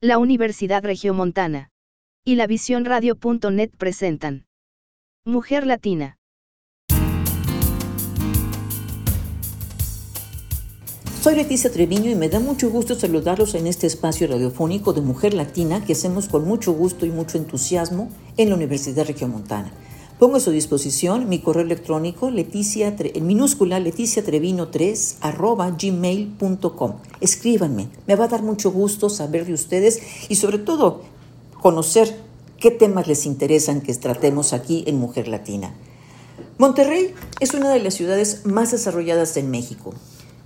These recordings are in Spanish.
la Universidad Regiomontana y la Visión Radio.net presentan Mujer Latina. Soy Leticia Treviño y me da mucho gusto saludarlos en este espacio radiofónico de Mujer Latina que hacemos con mucho gusto y mucho entusiasmo en la Universidad Regiomontana. Pongo a su disposición mi correo electrónico leticia, en minúscula leticiatrevino3 arroba gmail.com. Escríbanme, me va a dar mucho gusto saber de ustedes y sobre todo conocer qué temas les interesan que tratemos aquí en Mujer Latina. Monterrey es una de las ciudades más desarrolladas en México.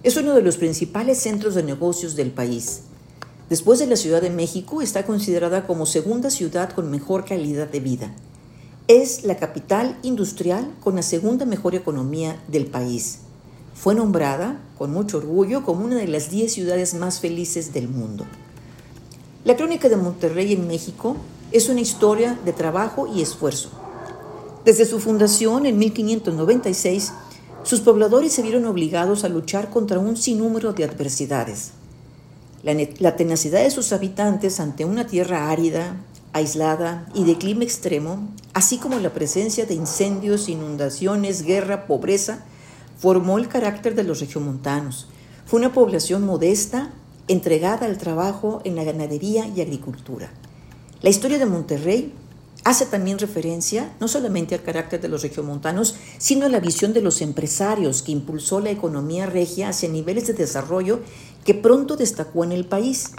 Es uno de los principales centros de negocios del país. Después de la Ciudad de México, está considerada como segunda ciudad con mejor calidad de vida. Es la capital industrial con la segunda mejor economía del país. Fue nombrada, con mucho orgullo, como una de las 10 ciudades más felices del mundo. La crónica de Monterrey en México es una historia de trabajo y esfuerzo. Desde su fundación en 1596, sus pobladores se vieron obligados a luchar contra un sinnúmero de adversidades. La, tenacidad de sus habitantes ante una tierra árida, aislada y de clima extremo, así como la presencia de incendios, inundaciones, guerra, pobreza, formó el carácter de los regiomontanos. Fue una población modesta, entregada al trabajo en la ganadería y agricultura. La historia de Monterrey Hace también referencia no solamente al carácter de los regiomontanos, sino a la visión de los empresarios que impulsó la economía regia hacia niveles de desarrollo que pronto destacó en el país.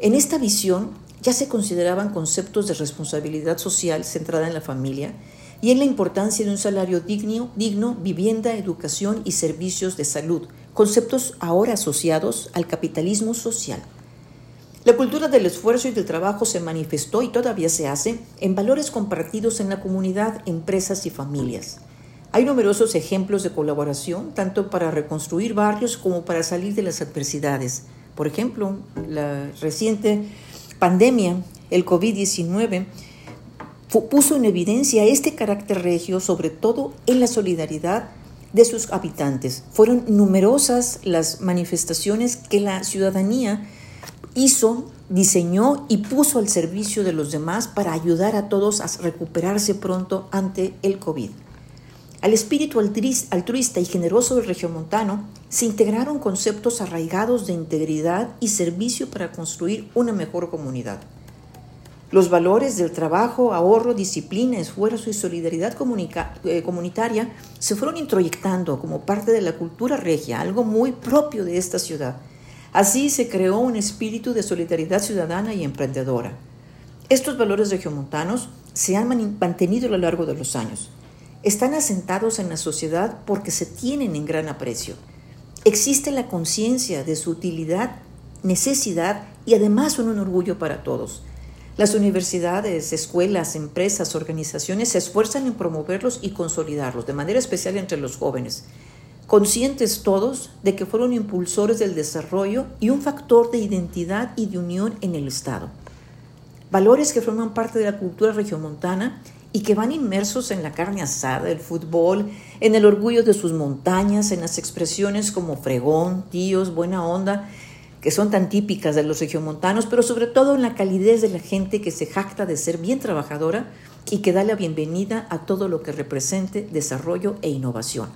En esta visión ya se consideraban conceptos de responsabilidad social centrada en la familia y en la importancia de un salario digno, digno vivienda, educación y servicios de salud, conceptos ahora asociados al capitalismo social. La cultura del esfuerzo y del trabajo se manifestó y todavía se hace en valores compartidos en la comunidad, empresas y familias. Hay numerosos ejemplos de colaboración, tanto para reconstruir barrios como para salir de las adversidades. Por ejemplo, la reciente pandemia, el COVID-19, puso en evidencia este carácter regio, sobre todo en la solidaridad de sus habitantes. Fueron numerosas las manifestaciones que la ciudadanía hizo, diseñó y puso al servicio de los demás para ayudar a todos a recuperarse pronto ante el COVID. Al espíritu altruista y generoso del regiomontano se integraron conceptos arraigados de integridad y servicio para construir una mejor comunidad. Los valores del trabajo, ahorro, disciplina, esfuerzo y solidaridad eh, comunitaria se fueron introyectando como parte de la cultura regia, algo muy propio de esta ciudad Así se creó un espíritu de solidaridad ciudadana y emprendedora. Estos valores regiomontanos se han mantenido a lo largo de los años. Están asentados en la sociedad porque se tienen en gran aprecio. Existe la conciencia de su utilidad, necesidad y además son un orgullo para todos. Las universidades, escuelas, empresas, organizaciones se esfuerzan en promoverlos y consolidarlos, de manera especial entre los jóvenes conscientes todos de que fueron impulsores del desarrollo y un factor de identidad y de unión en el Estado. Valores que forman parte de la cultura regiomontana y que van inmersos en la carne asada, el fútbol, en el orgullo de sus montañas, en las expresiones como fregón, tíos, buena onda, que son tan típicas de los regiomontanos, pero sobre todo en la calidez de la gente que se jacta de ser bien trabajadora y que da la bienvenida a todo lo que represente desarrollo e innovación.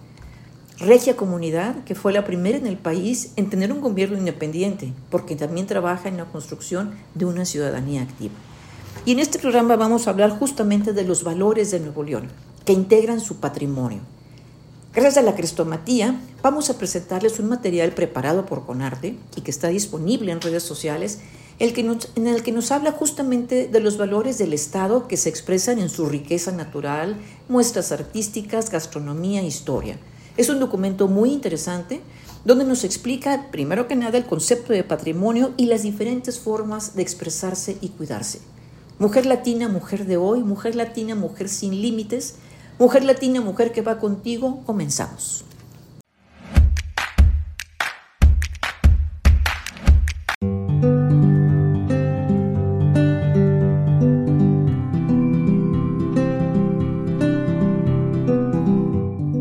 Regia Comunidad, que fue la primera en el país en tener un gobierno independiente, porque también trabaja en la construcción de una ciudadanía activa. Y en este programa vamos a hablar justamente de los valores de Nuevo León, que integran su patrimonio. Gracias a la crestomatía, vamos a presentarles un material preparado por Conarte y que está disponible en redes sociales, el que en el que nos habla justamente de los valores del Estado que se expresan en su riqueza natural, muestras artísticas, gastronomía e historia es un documento muy interesante donde nos explica, primero que nada, el concepto de patrimonio y las diferentes formas de expresarse y cuidarse. Mujer latina, mujer de hoy, mujer latina, mujer sin límites, mujer latina, mujer que va contigo, comenzamos.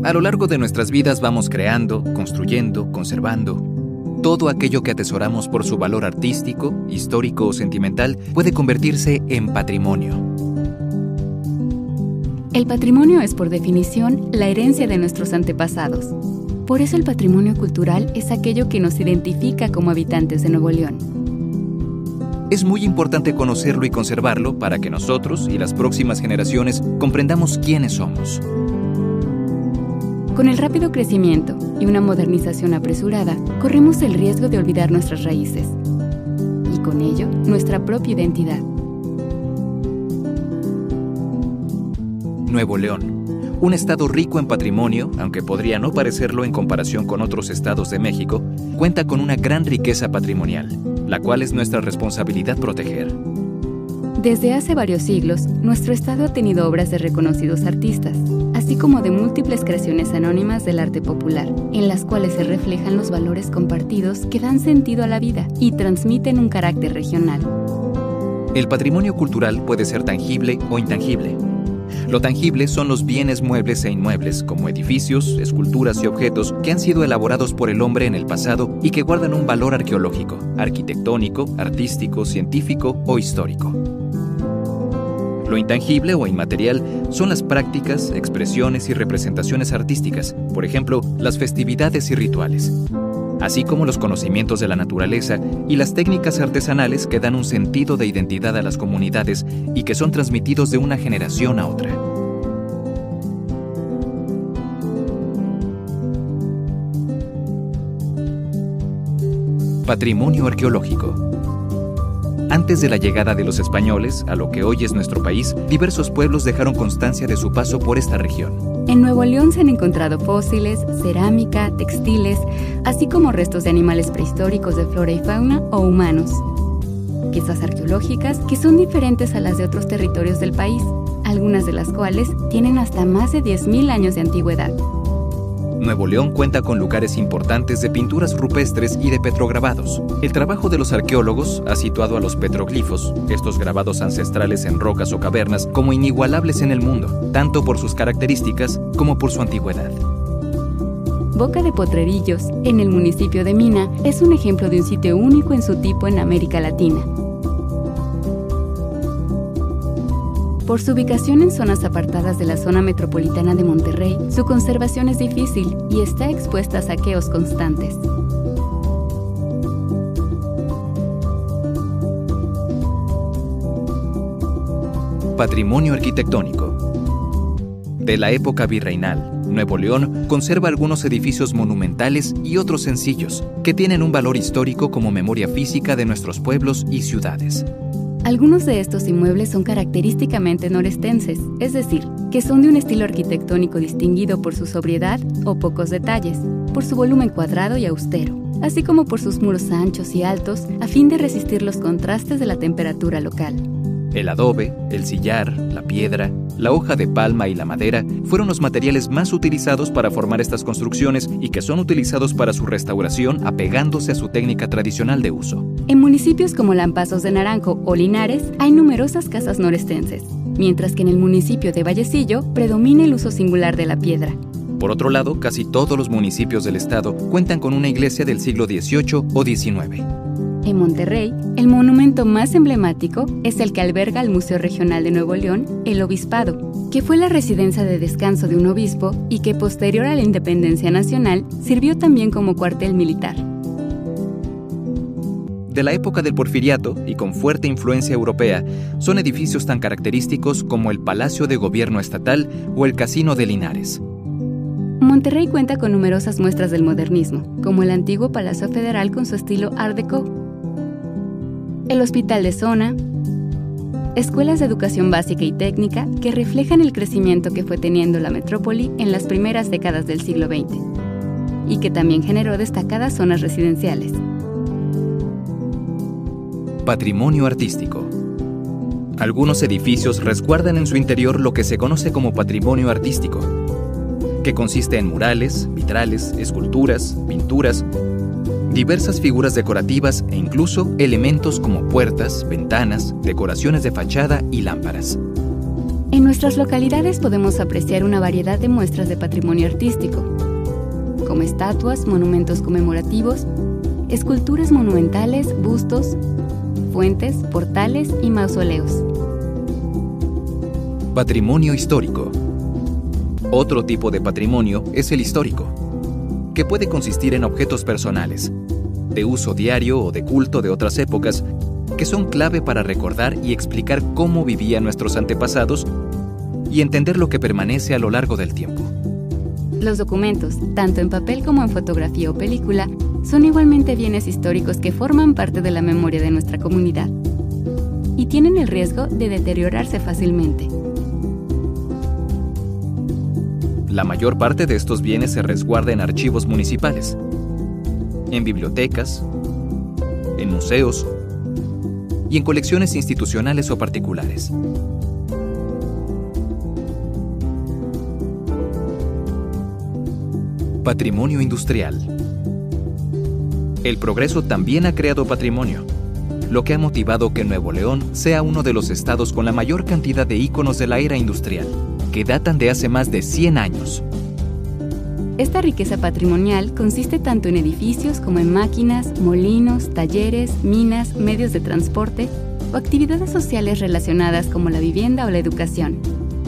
A lo largo de nuestras vidas vamos creando, construyendo, conservando. Todo aquello que atesoramos por su valor artístico, histórico o sentimental puede convertirse en patrimonio. El patrimonio es por definición la herencia de nuestros antepasados. Por eso el patrimonio cultural es aquello que nos identifica como habitantes de Nuevo León. Es muy importante conocerlo y conservarlo para que nosotros y las próximas generaciones comprendamos quiénes somos. Con el rápido crecimiento y una modernización apresurada, corremos el riesgo de olvidar nuestras raíces y con ello nuestra propia identidad. Nuevo León, un estado rico en patrimonio, aunque podría no parecerlo en comparación con otros estados de México, cuenta con una gran riqueza patrimonial, la cual es nuestra responsabilidad proteger. Desde hace varios siglos, nuestro estado ha tenido obras de reconocidos artistas, así como de múltiples creaciones anónimas del arte popular, en las cuales se reflejan los valores compartidos que dan sentido a la vida y transmiten un carácter regional. El patrimonio cultural puede ser tangible o intangible. Lo tangible son los bienes muebles e inmuebles, como edificios, esculturas y objetos que han sido elaborados por el hombre en el pasado y que guardan un valor arqueológico, arquitectónico, artístico, científico o histórico. Lo intangible o inmaterial son las prácticas, expresiones y representaciones artísticas, por ejemplo, las festividades y rituales, así como los conocimientos de la naturaleza y las técnicas artesanales que dan un sentido de identidad a las comunidades y que son transmitidos de una generación a otra. Patrimonio arqueológico. Antes de la llegada de los españoles a lo que hoy es nuestro país, diversos pueblos dejaron constancia de su paso por esta región. En Nuevo León se han encontrado fósiles, cerámica, textiles, así como restos de animales prehistóricos de flora y fauna o humanos. Piezas arqueológicas que son diferentes a las de otros territorios del país, algunas de las cuales tienen hasta más de 10.000 años de antigüedad. Nuevo León cuenta con lugares importantes de pinturas rupestres y de petrograbados. El trabajo de los arqueólogos ha situado a los petroglifos, estos grabados ancestrales en rocas o cavernas, como inigualables en el mundo, tanto por sus características como por su antigüedad. Boca de Potrerillos, en el municipio de Mina, es un ejemplo de un sitio único en su tipo en América Latina. Por su ubicación en zonas apartadas de la zona metropolitana de Monterrey, su conservación es difícil y está expuesta a saqueos constantes. Patrimonio arquitectónico. De la época virreinal, Nuevo León conserva algunos edificios monumentales y otros sencillos, que tienen un valor histórico como memoria física de nuestros pueblos y ciudades. Algunos de estos inmuebles son característicamente norestenses, es decir, que son de un estilo arquitectónico distinguido por su sobriedad o pocos detalles, por su volumen cuadrado y austero, así como por sus muros anchos y altos a fin de resistir los contrastes de la temperatura local. El adobe, el sillar, la piedra, la hoja de palma y la madera fueron los materiales más utilizados para formar estas construcciones y que son utilizados para su restauración apegándose a su técnica tradicional de uso. En municipios como Lampazos de Naranjo o Linares hay numerosas casas norestenses, mientras que en el municipio de Vallecillo predomina el uso singular de la piedra. Por otro lado, casi todos los municipios del estado cuentan con una iglesia del siglo XVIII o XIX. En Monterrey, el monumento más emblemático es el que alberga el Museo Regional de Nuevo León, el Obispado, que fue la residencia de descanso de un obispo y que posterior a la independencia nacional sirvió también como cuartel militar. De la época del porfiriato y con fuerte influencia europea, son edificios tan característicos como el Palacio de Gobierno Estatal o el Casino de Linares. Monterrey cuenta con numerosas muestras del modernismo, como el antiguo Palacio Federal con su estilo Art Deco el hospital de zona, escuelas de educación básica y técnica que reflejan el crecimiento que fue teniendo la metrópoli en las primeras décadas del siglo XX y que también generó destacadas zonas residenciales. Patrimonio artístico. Algunos edificios resguardan en su interior lo que se conoce como patrimonio artístico, que consiste en murales, vitrales, esculturas, pinturas, diversas figuras decorativas e incluso elementos como puertas, ventanas, decoraciones de fachada y lámparas. En nuestras localidades podemos apreciar una variedad de muestras de patrimonio artístico, como estatuas, monumentos conmemorativos, esculturas monumentales, bustos, fuentes, portales y mausoleos. Patrimonio histórico. Otro tipo de patrimonio es el histórico, que puede consistir en objetos personales, de uso diario o de culto de otras épocas, que son clave para recordar y explicar cómo vivían nuestros antepasados y entender lo que permanece a lo largo del tiempo. Los documentos, tanto en papel como en fotografía o película, son igualmente bienes históricos que forman parte de la memoria de nuestra comunidad y tienen el riesgo de deteriorarse fácilmente. La mayor parte de estos bienes se resguarda en archivos municipales, en bibliotecas, en museos y en colecciones institucionales o particulares. Patrimonio industrial. El progreso también ha creado patrimonio, lo que ha motivado que Nuevo León sea uno de los estados con la mayor cantidad de íconos de la era industrial, que datan de hace más de 100 años. Esta riqueza patrimonial consiste tanto en edificios como en máquinas, molinos, talleres, minas, medios de transporte o actividades sociales relacionadas como la vivienda o la educación.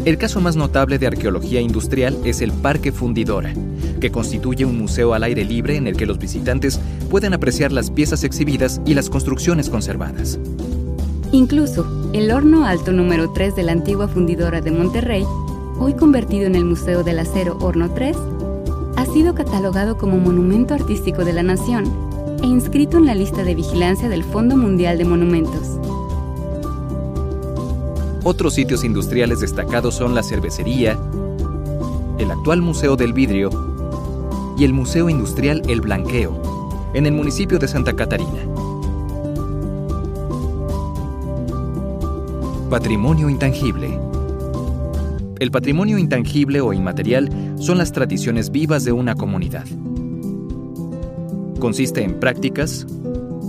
El caso más notable de arqueología industrial es el Parque Fundidora, que constituye un museo al aire libre en el que los visitantes pueden apreciar las piezas exhibidas y las construcciones conservadas. Incluso, el horno alto número 3 de la antigua fundidora de Monterrey, hoy convertido en el Museo del Acero Horno 3, ha sido catalogado como Monumento Artístico de la Nación e inscrito en la lista de vigilancia del Fondo Mundial de Monumentos. Otros sitios industriales destacados son la cervecería, el actual Museo del Vidrio y el Museo Industrial El Blanqueo, en el municipio de Santa Catarina. Patrimonio intangible. El patrimonio intangible o inmaterial son las tradiciones vivas de una comunidad. Consiste en prácticas,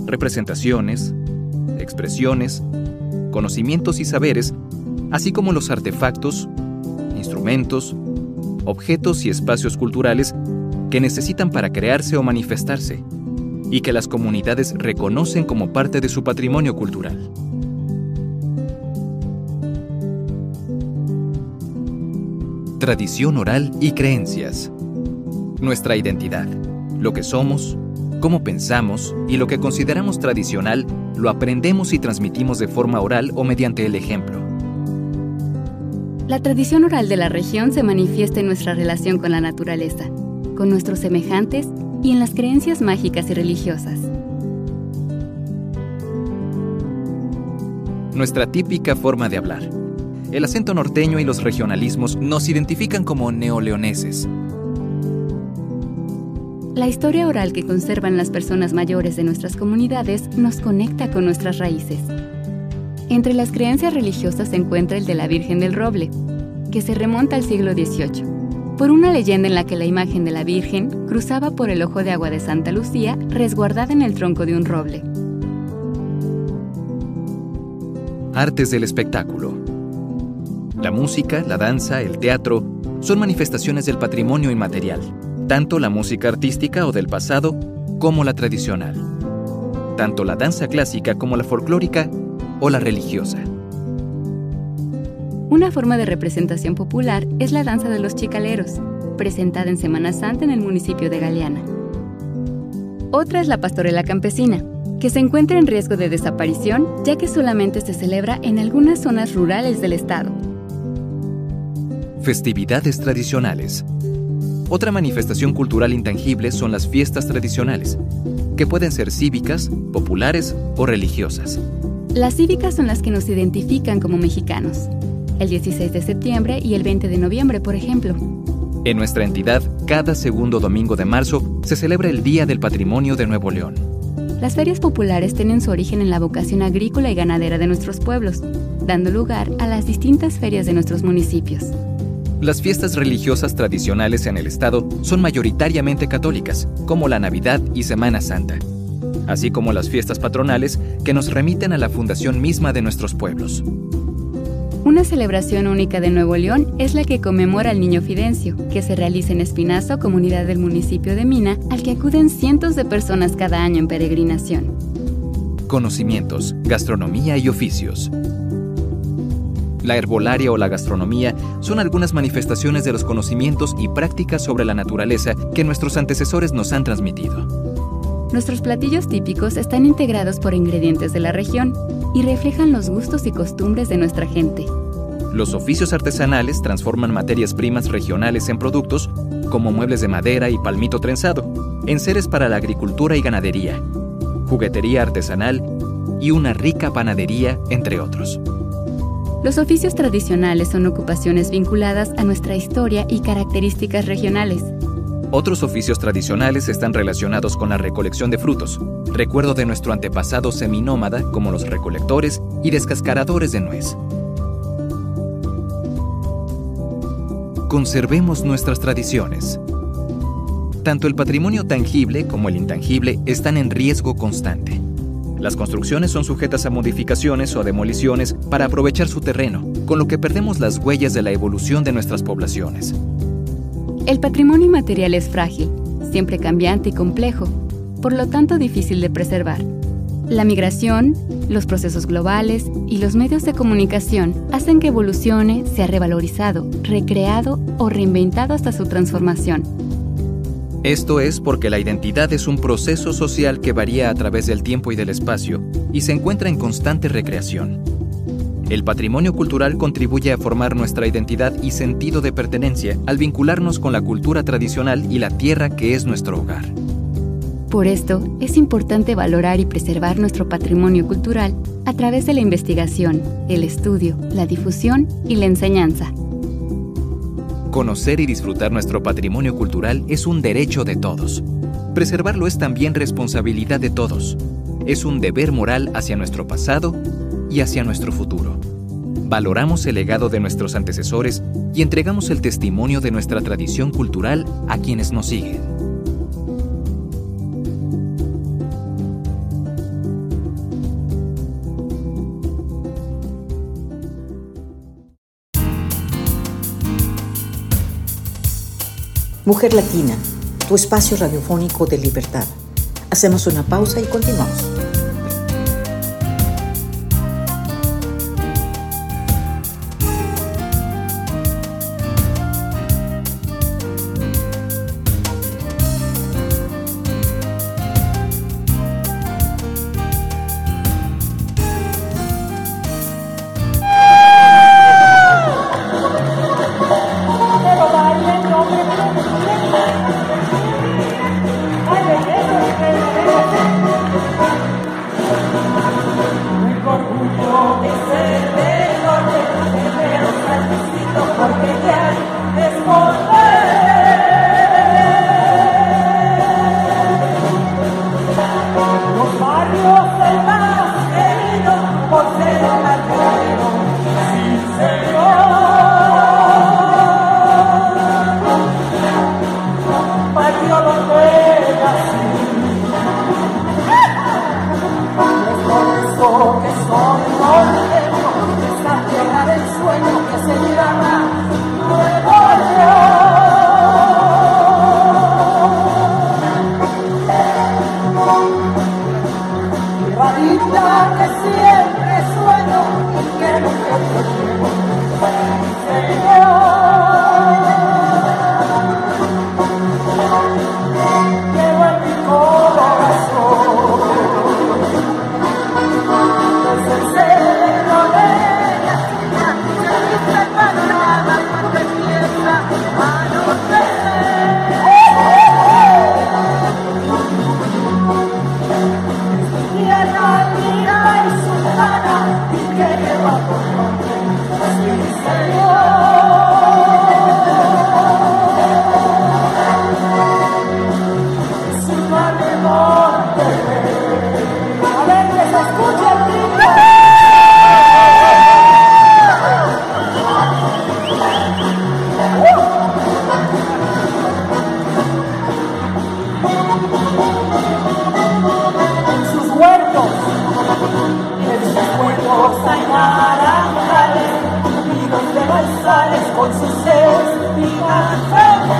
representaciones, expresiones, conocimientos y saberes, así como los artefactos, instrumentos, objetos y espacios culturales que necesitan para crearse o manifestarse, y que las comunidades reconocen como parte de su patrimonio cultural. Tradición oral y creencias. Nuestra identidad, lo que somos, cómo pensamos y lo que consideramos tradicional, lo aprendemos y transmitimos de forma oral o mediante el ejemplo. La tradición oral de la región se manifiesta en nuestra relación con la naturaleza, con nuestros semejantes y en las creencias mágicas y religiosas. Nuestra típica forma de hablar el acento norteño y los regionalismos nos identifican como neoleoneses. La historia oral que conservan las personas mayores de nuestras comunidades nos conecta con nuestras raíces. Entre las creencias religiosas se encuentra el de la Virgen del Roble, que se remonta al siglo XVIII, por una leyenda en la que la imagen de la Virgen cruzaba por el ojo de agua de Santa Lucía resguardada en el tronco de un roble. Artes del espectáculo. La música, la danza, el teatro son manifestaciones del patrimonio inmaterial, tanto la música artística o del pasado como la tradicional, tanto la danza clásica como la folclórica o la religiosa. Una forma de representación popular es la danza de los chicaleros, presentada en Semana Santa en el municipio de Galeana. Otra es la pastorela campesina, que se encuentra en riesgo de desaparición ya que solamente se celebra en algunas zonas rurales del estado. Festividades tradicionales. Otra manifestación cultural intangible son las fiestas tradicionales, que pueden ser cívicas, populares o religiosas. Las cívicas son las que nos identifican como mexicanos. El 16 de septiembre y el 20 de noviembre, por ejemplo. En nuestra entidad, cada segundo domingo de marzo se celebra el Día del Patrimonio de Nuevo León. Las ferias populares tienen su origen en la vocación agrícola y ganadera de nuestros pueblos, dando lugar a las distintas ferias de nuestros municipios. Las fiestas religiosas tradicionales en el estado son mayoritariamente católicas, como la Navidad y Semana Santa, así como las fiestas patronales que nos remiten a la fundación misma de nuestros pueblos. Una celebración única de Nuevo León es la que conmemora al Niño Fidencio, que se realiza en Espinazo, comunidad del municipio de Mina, al que acuden cientos de personas cada año en peregrinación. Conocimientos, gastronomía y oficios. La herbolaria o la gastronomía son algunas manifestaciones de los conocimientos y prácticas sobre la naturaleza que nuestros antecesores nos han transmitido. Nuestros platillos típicos están integrados por ingredientes de la región y reflejan los gustos y costumbres de nuestra gente. Los oficios artesanales transforman materias primas regionales en productos como muebles de madera y palmito trenzado, enseres para la agricultura y ganadería, juguetería artesanal y una rica panadería, entre otros. Los oficios tradicionales son ocupaciones vinculadas a nuestra historia y características regionales. Otros oficios tradicionales están relacionados con la recolección de frutos, recuerdo de nuestro antepasado seminómada como los recolectores y descascaradores de nuez. Conservemos nuestras tradiciones. Tanto el patrimonio tangible como el intangible están en riesgo constante. Las construcciones son sujetas a modificaciones o demoliciones para aprovechar su terreno, con lo que perdemos las huellas de la evolución de nuestras poblaciones. El patrimonio inmaterial es frágil, siempre cambiante y complejo, por lo tanto difícil de preservar. La migración, los procesos globales y los medios de comunicación hacen que evolucione, sea revalorizado, recreado o reinventado hasta su transformación esto es porque la identidad es un proceso social que varía a través del tiempo y del espacio y se encuentra en constante recreación. El patrimonio cultural contribuye a formar nuestra identidad y sentido de pertenencia al vincularnos con la cultura tradicional y la tierra que es nuestro hogar. Por esto, es importante valorar y preservar nuestro patrimonio cultural a través de la investigación, el estudio, la difusión y la enseñanza. Conocer y disfrutar nuestro patrimonio cultural es un derecho de todos. Preservarlo es también responsabilidad de todos. Es un deber moral hacia nuestro pasado y hacia nuestro futuro. Valoramos el legado de nuestros antecesores y entregamos el testimonio de nuestra tradición cultural a quienes nos siguen. Mujer Latina, tu espacio radiofónico de libertad. Hacemos una pausa y continuamos. What's the we of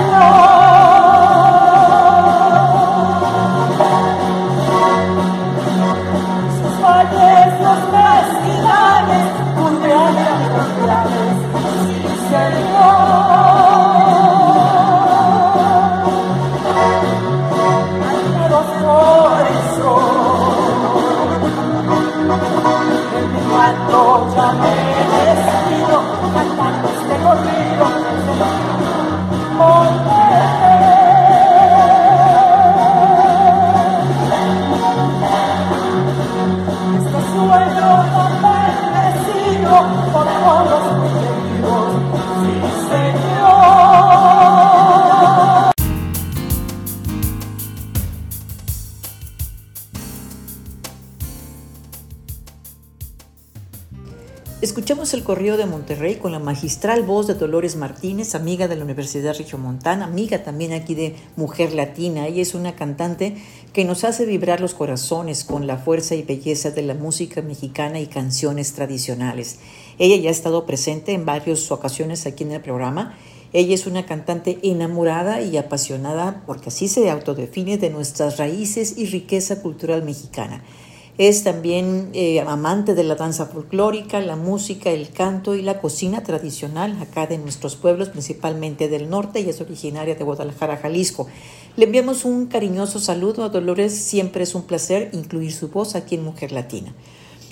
correo de Monterrey con la magistral voz de Dolores Martínez, amiga de la Universidad Regiomontana, amiga también aquí de Mujer Latina. Ella es una cantante que nos hace vibrar los corazones con la fuerza y belleza de la música mexicana y canciones tradicionales. Ella ya ha estado presente en varias ocasiones aquí en el programa. Ella es una cantante enamorada y apasionada, porque así se autodefine, de nuestras raíces y riqueza cultural mexicana. Es también eh, amante de la danza folclórica, la música, el canto y la cocina tradicional acá de nuestros pueblos, principalmente del norte, y es originaria de Guadalajara, Jalisco. Le enviamos un cariñoso saludo a Dolores, siempre es un placer incluir su voz aquí en Mujer Latina.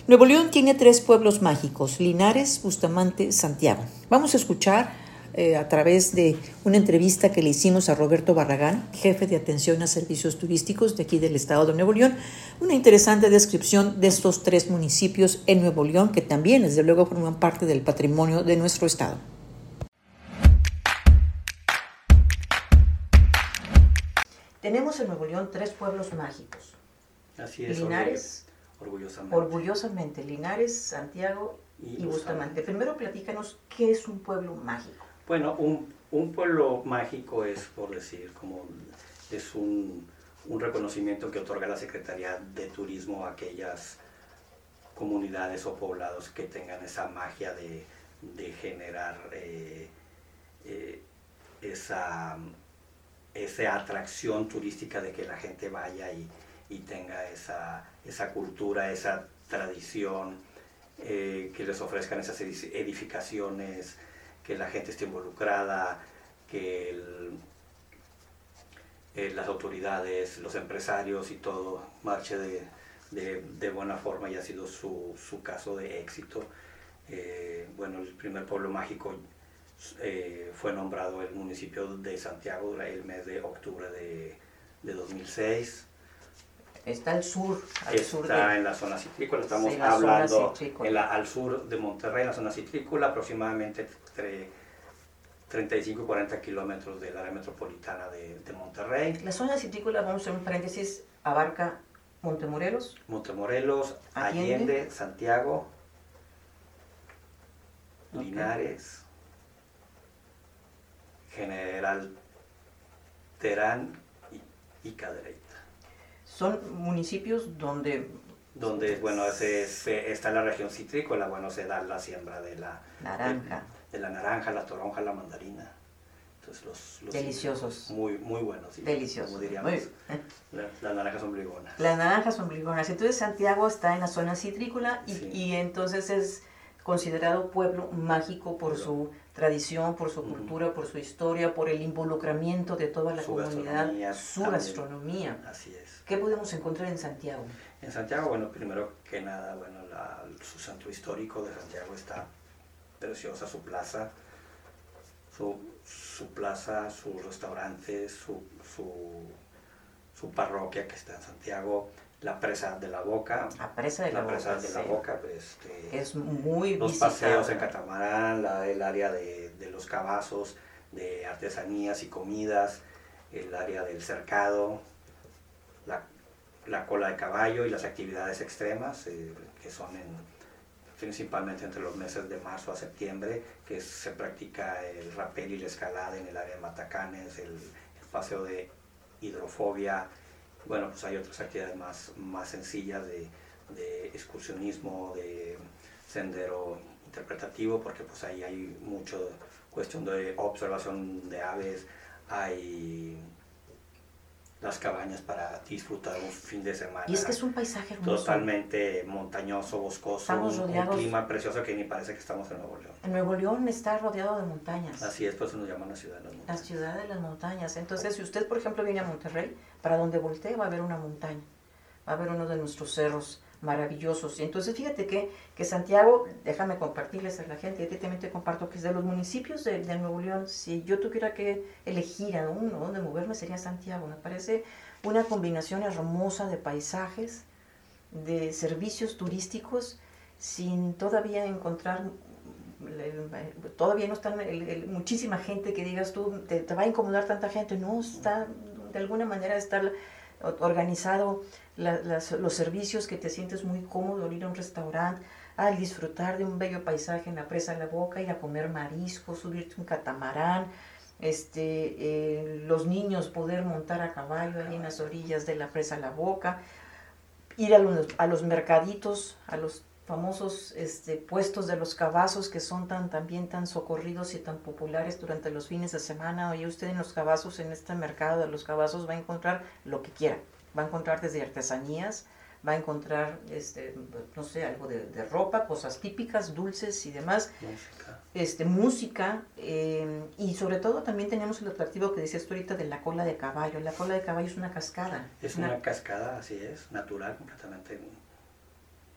Nuevo León tiene tres pueblos mágicos, Linares, Bustamante, Santiago. Vamos a escuchar eh, a través de una entrevista que le hicimos a Roberto Barragán, jefe de atención a servicios turísticos de aquí del estado de Nuevo León, una interesante descripción de estos tres municipios en Nuevo León que también, desde luego, forman parte del patrimonio de nuestro estado. Tenemos en Nuevo León tres pueblos mágicos. Así es, Linares, orgullosamente. orgullosamente, Linares, Santiago y, Y Bustamante. Bustamante. Primero platícanos qué es un pueblo mágico. Bueno, un, pueblo mágico es, por decir, como es un, reconocimiento que otorga la Secretaría de Turismo a aquellas comunidades o poblados que tengan esa magia de, generar eh, eh, esa, atracción turística de que la gente vaya y, tenga esa, cultura, esa tradición, eh, que les ofrezcan esas edi- edificaciones, que la gente esté involucrada, que el- eh, las autoridades, los empresarios y todo marche de, de- de buena forma y ha sido su, su caso de éxito. Eh, bueno, el primer pueblo mágico eh, fue nombrado el municipio de Santiago el mes de octubre de, de 2006. Está al sur, al sur Está de... en la zona citrícola, estamos Sí, la hablando citrícola. en la- al sur de Monterrey, en la zona citrícola, aproximadamente entre 35 y 40 kilómetros del área metropolitana de, de Monterrey. La zona citrícola, vamos a hacer un paréntesis, abarca Montemorelos, Montemorelos, Allende. Allende, Santiago. Linares, General Terán y, y Cadereyta. son municipios donde Donde, bueno, ese, ese- está la región citrícola, bueno, se da la siembra de la, naranja, de, de la naranja, la toronja, la mandarina. Entonces los, los Deliciosos. Muy, muy buenos. sí, deliciosos. Como diríamos, Muy- la- las naranjas son brigonas. Las naranjas son brigonas. Entonces Santiago está en la zona citrícola y, Sí. y entonces es considerado pueblo mágico por Pueblo. su tradición, por su Ujú. cultura, por su historia, por el involucramiento de toda la Su comunidad, gastronomía su también. gastronomía. Así es. ¿Qué podemos encontrar en Santiago? En Santiago, bueno, primero que nada, bueno, la- su centro histórico de Santiago está preciosa, su plaza, su, su plaza, sus restaurantes, su, su, su parroquia que está en Santiago, la presa de la Boca, La presa de la, la presa Boca, de la sí. Boca, este, Es muy los paseos en catamarán, la- el área de, de los cabazos, de artesanías y comidas, el área del cercado, la, la cola de caballo y las actividades extremas, eh, que son en, principalmente entre los meses de marzo a septiembre, que se practica el rapel y la escalada en el área de Matacanes, el, el paseo de hidrofobia, bueno, pues hay otras actividades más, más sencillas de, de excursionismo, de sendero interpretativo, porque pues ahí hay mucho cuestión de observación de aves, hay las cabañas para disfrutar un fin de semana. Y es que es un paisaje hermoso. totalmente montañoso, boscoso, un- clima precioso que ni parece que estamos en Nuevo León. En Nuevo León está rodeado de montañas. Así es, por eso nos llaman la ciudad de las La montañas. ciudad de las montañas. Entonces, si usted, por ejemplo, viene a Monterrey, para donde voltee va a haber una montaña. Va a haber uno de nuestros cerros maravillosos. Y entonces fíjate que, que Santiago, déjame compartirles a la gente, yo también te comparto que es de los municipios de, Nuevo León, si yo tuviera que elegir a uno donde moverme sería Santiago. Me parece una combinación hermosa de paisajes, de servicios turísticos, sin todavía encontrar todavía no está muchísima gente que digas tú, te, va a incomodar tanta gente, no está, de alguna manera está organizado los servicios que te sientes muy cómodo ir a un restaurante, al disfrutar de un bello paisaje en la presa de la boca, ir a comer mariscos, subirte un catamarán, este, eh, los niños poder montar a caballo ahí en las orillas de la presa de la boca, ir a los, a los mercaditos, a los famosos este, puestos de los cabazos que son tan también tan socorridos y tan populares durante los fines de semana. Oye, usted en los cabazos, en este mercado de los cabazos, va a encontrar lo que quiera. Va a encontrar desde artesanías, va a encontrar, este, no sé, algo de, ropa, cosas típicas, dulces y demás. Música. Este, música. Eh, y sobre todo también tenemos el atractivo que decías tú ahorita de la cola de caballo. La cola de caballo es una cascada. Es una, una cascada, así es, natural, completamente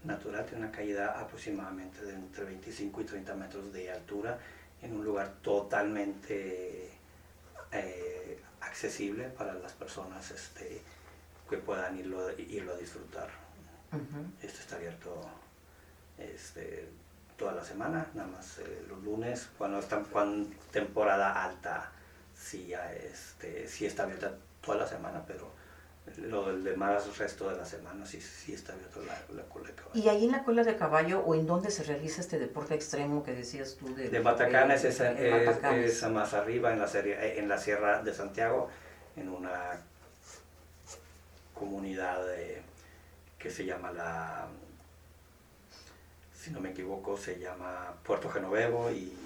natural, tiene una caída aproximadamente de entre 25 y 30 metros de altura en un lugar totalmente eh, accesible para las personas este, que puedan irlo, irlo a disfrutar. Esto está abierto este, toda la semana, nada más eh, los lunes, cuando están cuando temporada alta, sí, este, sí está abierta toda la semana, pero lo del demás resto de la semana sí, sí está abierto la, cola de caballo. ¿Y ahí en la cola de caballo o en dónde se realiza este deporte extremo que decías tú? De, de Matacanes, es, es, más arriba en la, serie, en la Sierra de Santiago, en una comunidad que se llama la, si no me equivoco, se llama Puerto Genovevo y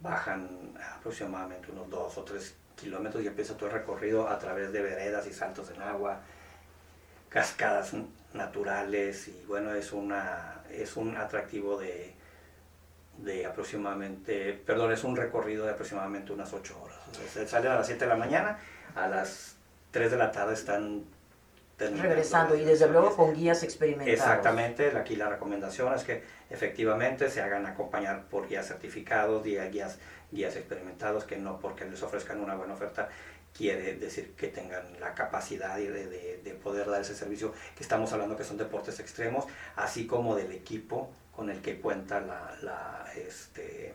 bajan aproximadamente unos dos o tres kilómetros y empieza todo el recorrido a través de veredas y saltos en agua, cascadas naturales y bueno, es, una, es un atractivo de, de aproximadamente, perdón, es un recorrido de aproximadamente unas 8 horas. salen a las 7 de la mañana, a las 3 de la tarde están regresando y desde luego con guías experimentados. Exactamente, aquí la recomendación es que efectivamente se hagan acompañar por guías certificados, guías guías experimentados que no porque les ofrezcan una buena oferta quiere decir que tengan la capacidad de, de, poder dar ese servicio que estamos hablando que son deportes extremos, así como del equipo con el que cuenta la, la, este,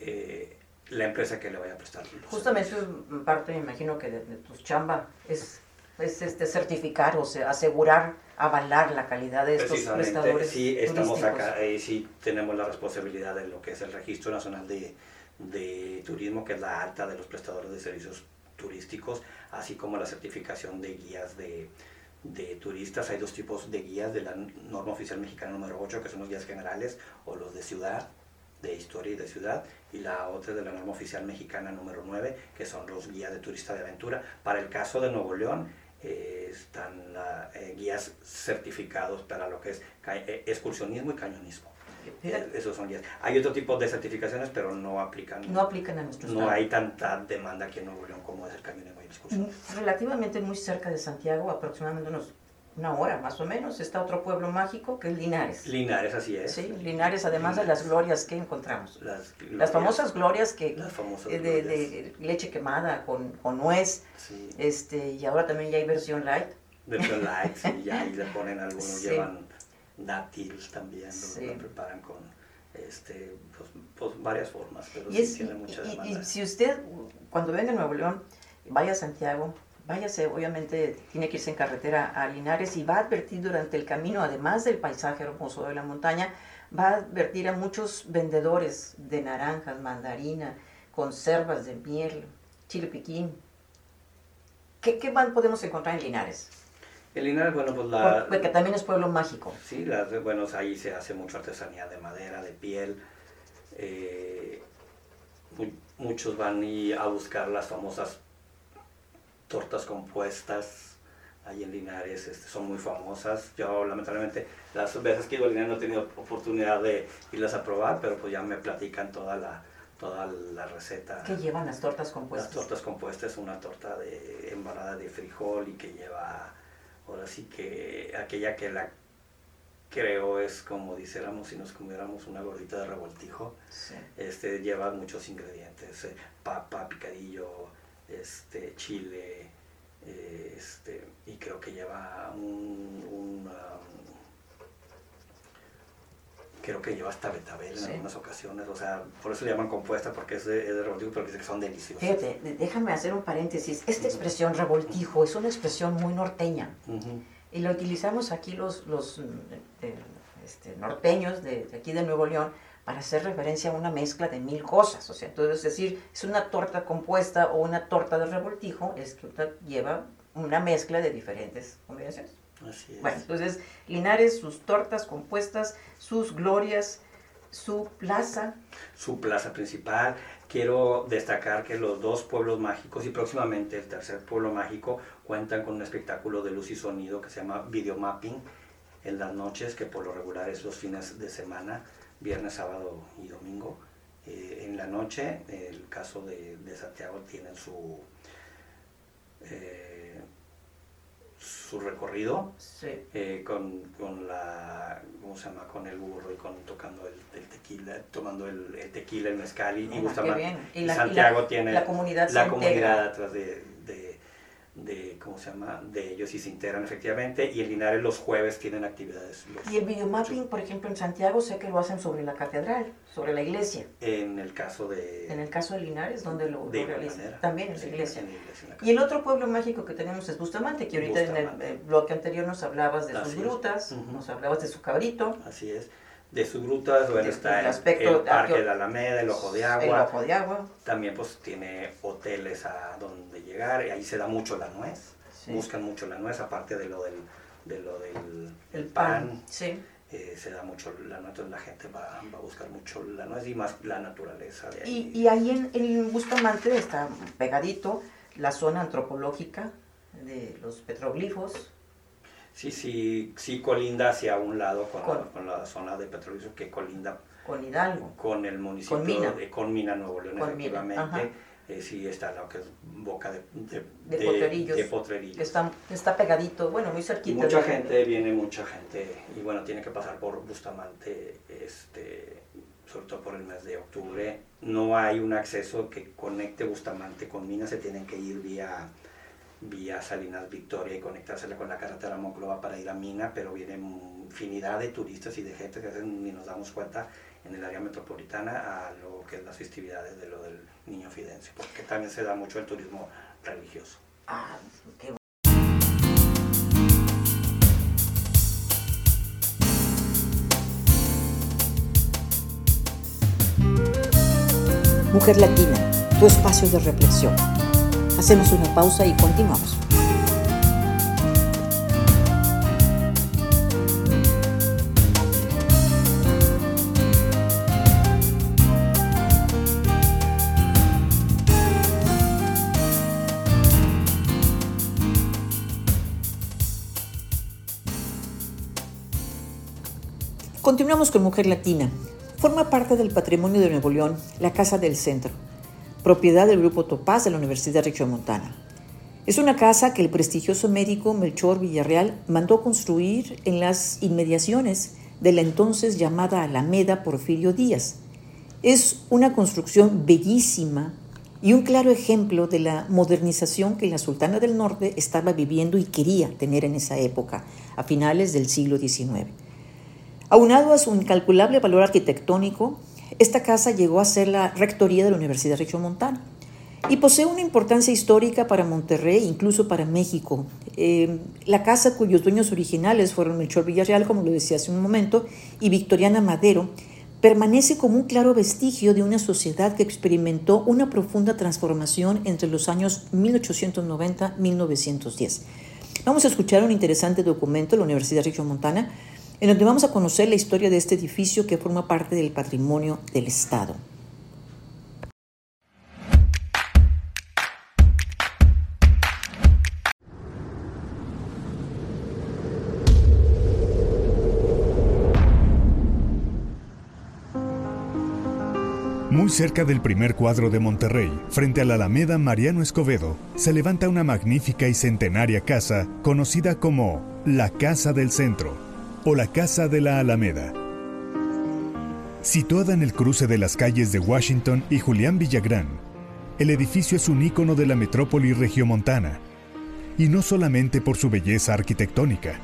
eh, la empresa que le vaya a prestar. Justamente eso es parte, me imagino que de, tu chamba es, es este, certificar o sea, asegurar, avalar la calidad de estos prestadores. Sí, estamos acá y sí tenemos la responsabilidad de lo que es el Registro Nacional de de turismo, que es la alta de los prestadores de servicios turísticos, así como la certificación de guías de, de turistas. Hay dos tipos de guías de la norma oficial mexicana número 8, que son los guías generales o los de ciudad, de historia y de ciudad, y la otra de la norma oficial mexicana número 9, que son los guías de turista de aventura. Para el caso de Nuevo León, eh, están la, eh, guías certificados para lo que es eh, excursionismo y cañonismo. Eh, esos son guías. Hay otro tipo de certificaciones, pero no aplican. No aplican a nuestros No hay tanta demanda aquí en Nuevo León como es el camión de mm, Relativamente muy cerca de Santiago, aproximadamente unos una hora más o menos, está otro pueblo mágico que es Linares. Linares, así es. Sí, Linares, además de las glorias que encontramos. Las, famosas glorias que eh, de, leche quemada con, con nuez. Este, y ahora también ya hay versión light. Versión light, sí, ya ahí le ponen algunos, llevan dátiles también, lo, preparan con este, pues, pues, varias formas, pero sí tiene mucha demanda. Y, si usted, cuando venga a Nuevo León, vaya a Santiago, váyase, obviamente tiene que irse en carretera a Linares y va a advertir durante el camino, además del paisaje hermoso de la montaña, va a advertir a muchos vendedores de naranjas, mandarina, conservas de miel, chile piquín. ¿Qué, qué podemos encontrar en Linares? El Linares, bueno, pues la... Porque también es pueblo mágico. Sí, las, bueno, ahí se hace mucha artesanía de madera, de piel. Eh, muchos van a buscar las famosas tortas compuestas. Ahí en Linares este, son muy famosas. Yo lamentablemente las veces que he ido a Linares no he tenido oportunidad de irlas a probar, pero pues ya me platican toda la, toda la receta. ¿Qué llevan las tortas compuestas? Las tortas compuestas es una torta de embarrada de frijol y que lleva ahora sí que aquella que la creo es como dijéramos si nos comiéramos una gordita de revoltijo. Este lleva muchos ingredientes, eh, papa, picadillo, este chile, eh, este y creo que lleva un, un um, creo que lleva hasta betabel en algunas ocasiones, o sea, por eso le llaman compuesta porque es de, es de revoltijo, pero que son deliciosos. Fíjate, déjame hacer un paréntesis, esta expresión revoltijo es una expresión muy norteña. Y lo utilizamos aquí los, los eh, este, norteños de, aquí de Nuevo León para hacer referencia a una mezcla de mil cosas. O sea, entonces, es decir, es una torta compuesta o una torta de revoltijo, es que lleva una mezcla de diferentes combinaciones. Así es. Bueno, entonces, Linares, sus tortas compuestas, sus glorias, su plaza. Su plaza principal. Quiero destacar que los dos pueblos mágicos y próximamente el tercer pueblo mágico cuentan con un espectáculo de luz y sonido que se llama Videomapping en las noches, que por lo regular es los fines de semana, viernes, sábado y domingo. Eh, en la noche, el caso de, Santiago tienen su, eh, su recorrido eh, con, con, la, ¿cómo se llama? Con el burro y con tocando el, tequila, tomando el, tequila, el mezcal y, y, Santiago tiene la comunidad, la comunidad atrás de, de, ¿cómo se llama? De ellos y se integran efectivamente y en Linares los jueves tienen actividades. y el videomapping, por ejemplo, en Santiago sé que lo hacen sobre la catedral, sobre la iglesia. En el caso de... En el caso de Linares, donde lo, realizan. También en la iglesia. En y el otro pueblo mágico que tenemos es Bustamante, que ahorita en el, bloque anterior nos hablabas de sus grutas, nos hablabas de su cabrito. Así es de sus grutas, bueno, está el, el, Parque de la Alameda, el Ojo de Agua. El Ojo de Agua. También pues tiene hoteles a donde llegar, y ahí se da mucho la nuez, buscan mucho la nuez, aparte de lo del, de lo del el pan, Sí. Eh, se da mucho la nuez, entonces la gente va, a buscar mucho la nuez y más la naturaleza de ahí. Y, y ahí en, en Bustamante está pegadito la zona antropológica de los petroglifos, Sí, sí, sí colinda hacia un lado con, la, zona de petróleo que colinda con Hidalgo. Con el municipio con Mina. de con Mina, Nuevo León, efectivamente. Eh, sí, está lo que es boca de, de, de, potrerillos. Está, está pegadito, bueno, muy cerquita. mucha gente, viene mucha gente, y bueno, tiene que pasar por Bustamante, este, sobre todo por el mes de octubre. No hay un acceso que conecte Bustamante con Mina, se tienen que ir vía vía Salinas Victoria y conectársela con la carretera Monclova para ir a Mina, pero viene infinidad de turistas y de gente que hacen, ni nos damos cuenta en el área metropolitana a lo que es las festividades de lo del Niño Fidense, porque también se da mucho el turismo religioso. Ah, qué Mujer Latina, tu espacio de reflexión. Hacemos una pausa y continuamos. Continuamos con Mujer Latina. Forma parte del patrimonio de Nuevo León la Casa del Centro propiedad del Grupo Topaz de la Universidad Regiomontana. Es una casa que el prestigioso médico Melchor Villarreal mandó construir en las inmediaciones de la entonces llamada Alameda Porfirio Díaz. Es una construcción bellísima y un claro ejemplo de la modernización que la Sultana del Norte estaba viviendo y quería tener en esa época, a finales del siglo XIX. Aunado a su incalculable valor arquitectónico, esta casa llegó a ser la rectoría de la Universidad Montana y posee una importancia histórica para Monterrey, incluso para México. Eh, la casa cuyos dueños originales fueron Melchor Villarreal, como lo decía hace un momento, y Victoriana Madero, permanece como un claro vestigio de una sociedad que experimentó una profunda transformación entre los años 1890-1910. Vamos a escuchar un interesante documento de la Universidad Montana en donde vamos a conocer la historia de este edificio que forma parte del patrimonio del Estado. Muy cerca del primer cuadro de Monterrey, frente a la Alameda Mariano Escobedo, se levanta una magnífica y centenaria casa conocida como la Casa del Centro o la Casa de la Alameda. Situada en el cruce de las calles de Washington y Julián Villagrán, el edificio es un ícono de la metrópoli regiomontana, y no solamente por su belleza arquitectónica.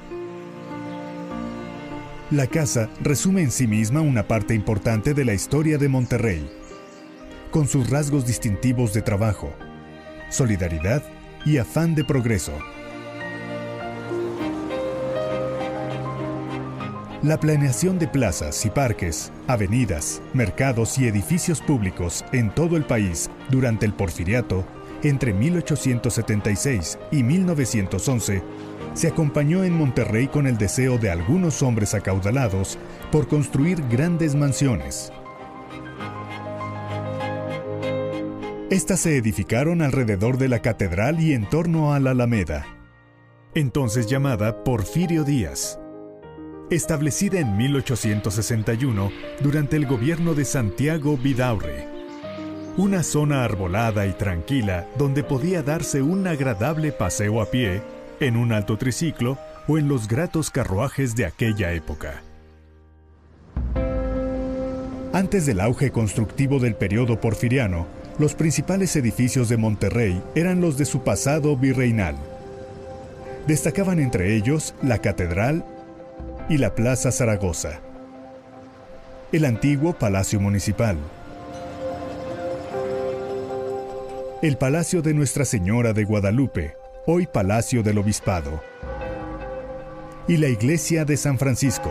La casa resume en sí misma una parte importante de la historia de Monterrey, con sus rasgos distintivos de trabajo, solidaridad y afán de progreso. La planeación de plazas y parques, avenidas, mercados y edificios públicos en todo el país durante el porfiriato, entre 1876 y 1911, se acompañó en Monterrey con el deseo de algunos hombres acaudalados por construir grandes mansiones. Estas se edificaron alrededor de la catedral y en torno a la Alameda, entonces llamada Porfirio Díaz establecida en 1861 durante el gobierno de Santiago Vidaurre. Una zona arbolada y tranquila donde podía darse un agradable paseo a pie, en un alto triciclo o en los gratos carruajes de aquella época. Antes del auge constructivo del periodo porfiriano, los principales edificios de Monterrey eran los de su pasado virreinal. Destacaban entre ellos la catedral y la Plaza Zaragoza. El antiguo Palacio Municipal. El Palacio de Nuestra Señora de Guadalupe, hoy Palacio del Obispado. Y la Iglesia de San Francisco.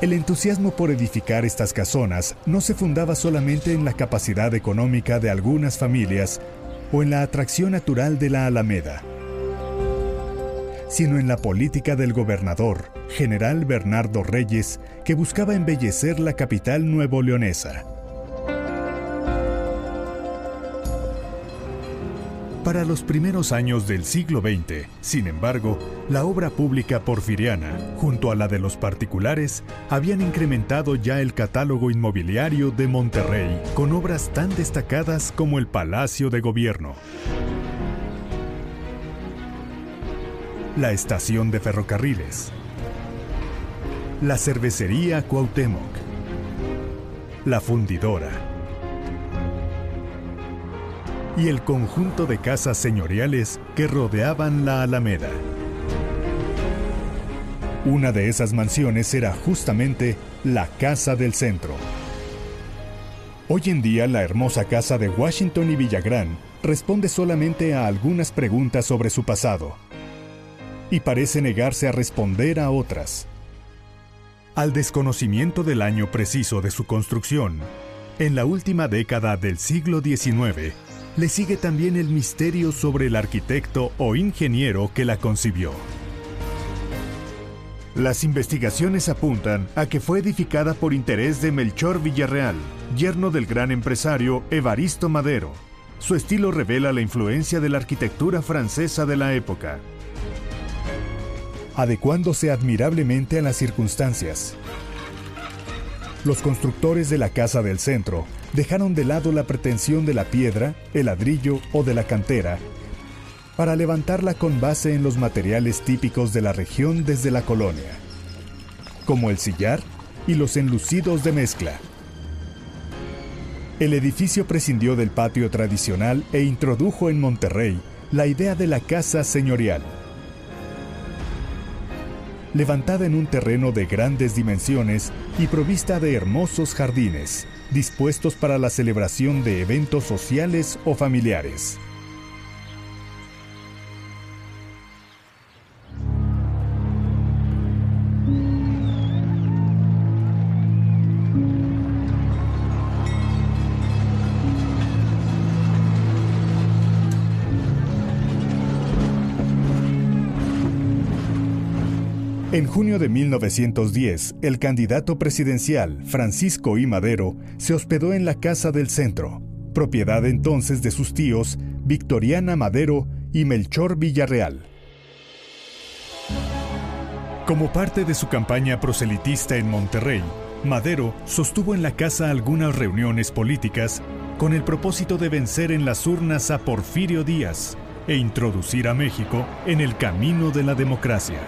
El entusiasmo por edificar estas casonas no se fundaba solamente en la capacidad económica de algunas familias o en la atracción natural de la Alameda sino en la política del gobernador, general Bernardo Reyes, que buscaba embellecer la capital nuevo leonesa. Para los primeros años del siglo XX, sin embargo, la obra pública porfiriana, junto a la de los particulares, habían incrementado ya el catálogo inmobiliario de Monterrey con obras tan destacadas como el Palacio de Gobierno, la estación de ferrocarriles, la cervecería Cuauhtémoc, la fundidora y el conjunto de casas señoriales que rodeaban la Alameda. Una de esas mansiones era justamente la Casa del Centro. Hoy en día la hermosa casa de Washington y Villagrán responde solamente a algunas preguntas sobre su pasado y parece negarse a responder a otras. Al desconocimiento del año preciso de su construcción, en la última década del siglo XIX, le sigue también el misterio sobre el arquitecto o ingeniero que la concibió. Las investigaciones apuntan a que fue edificada por interés de Melchor Villarreal, yerno del gran empresario Evaristo Madero. Su estilo revela la influencia de la arquitectura francesa de la época, adecuándose admirablemente a las circunstancias. Los constructores de la Casa del Centro dejaron de lado la pretensión de la piedra, el ladrillo o de la cantera para levantarla con base en los materiales típicos de la región desde la colonia, como el sillar y los enlucidos de mezcla. El edificio prescindió del patio tradicional e introdujo en Monterrey la idea de la casa señorial levantada en un terreno de grandes dimensiones y provista de hermosos jardines, dispuestos para la celebración de eventos sociales o familiares. En junio de 1910, el candidato presidencial Francisco I. Madero se hospedó en la Casa del Centro, propiedad entonces de sus tíos Victoriana Madero y Melchor Villarreal. Como parte de su campaña proselitista en Monterrey, Madero sostuvo en la casa algunas reuniones políticas con el propósito de vencer en las urnas a Porfirio Díaz, e introducir a México en el camino de la democracia.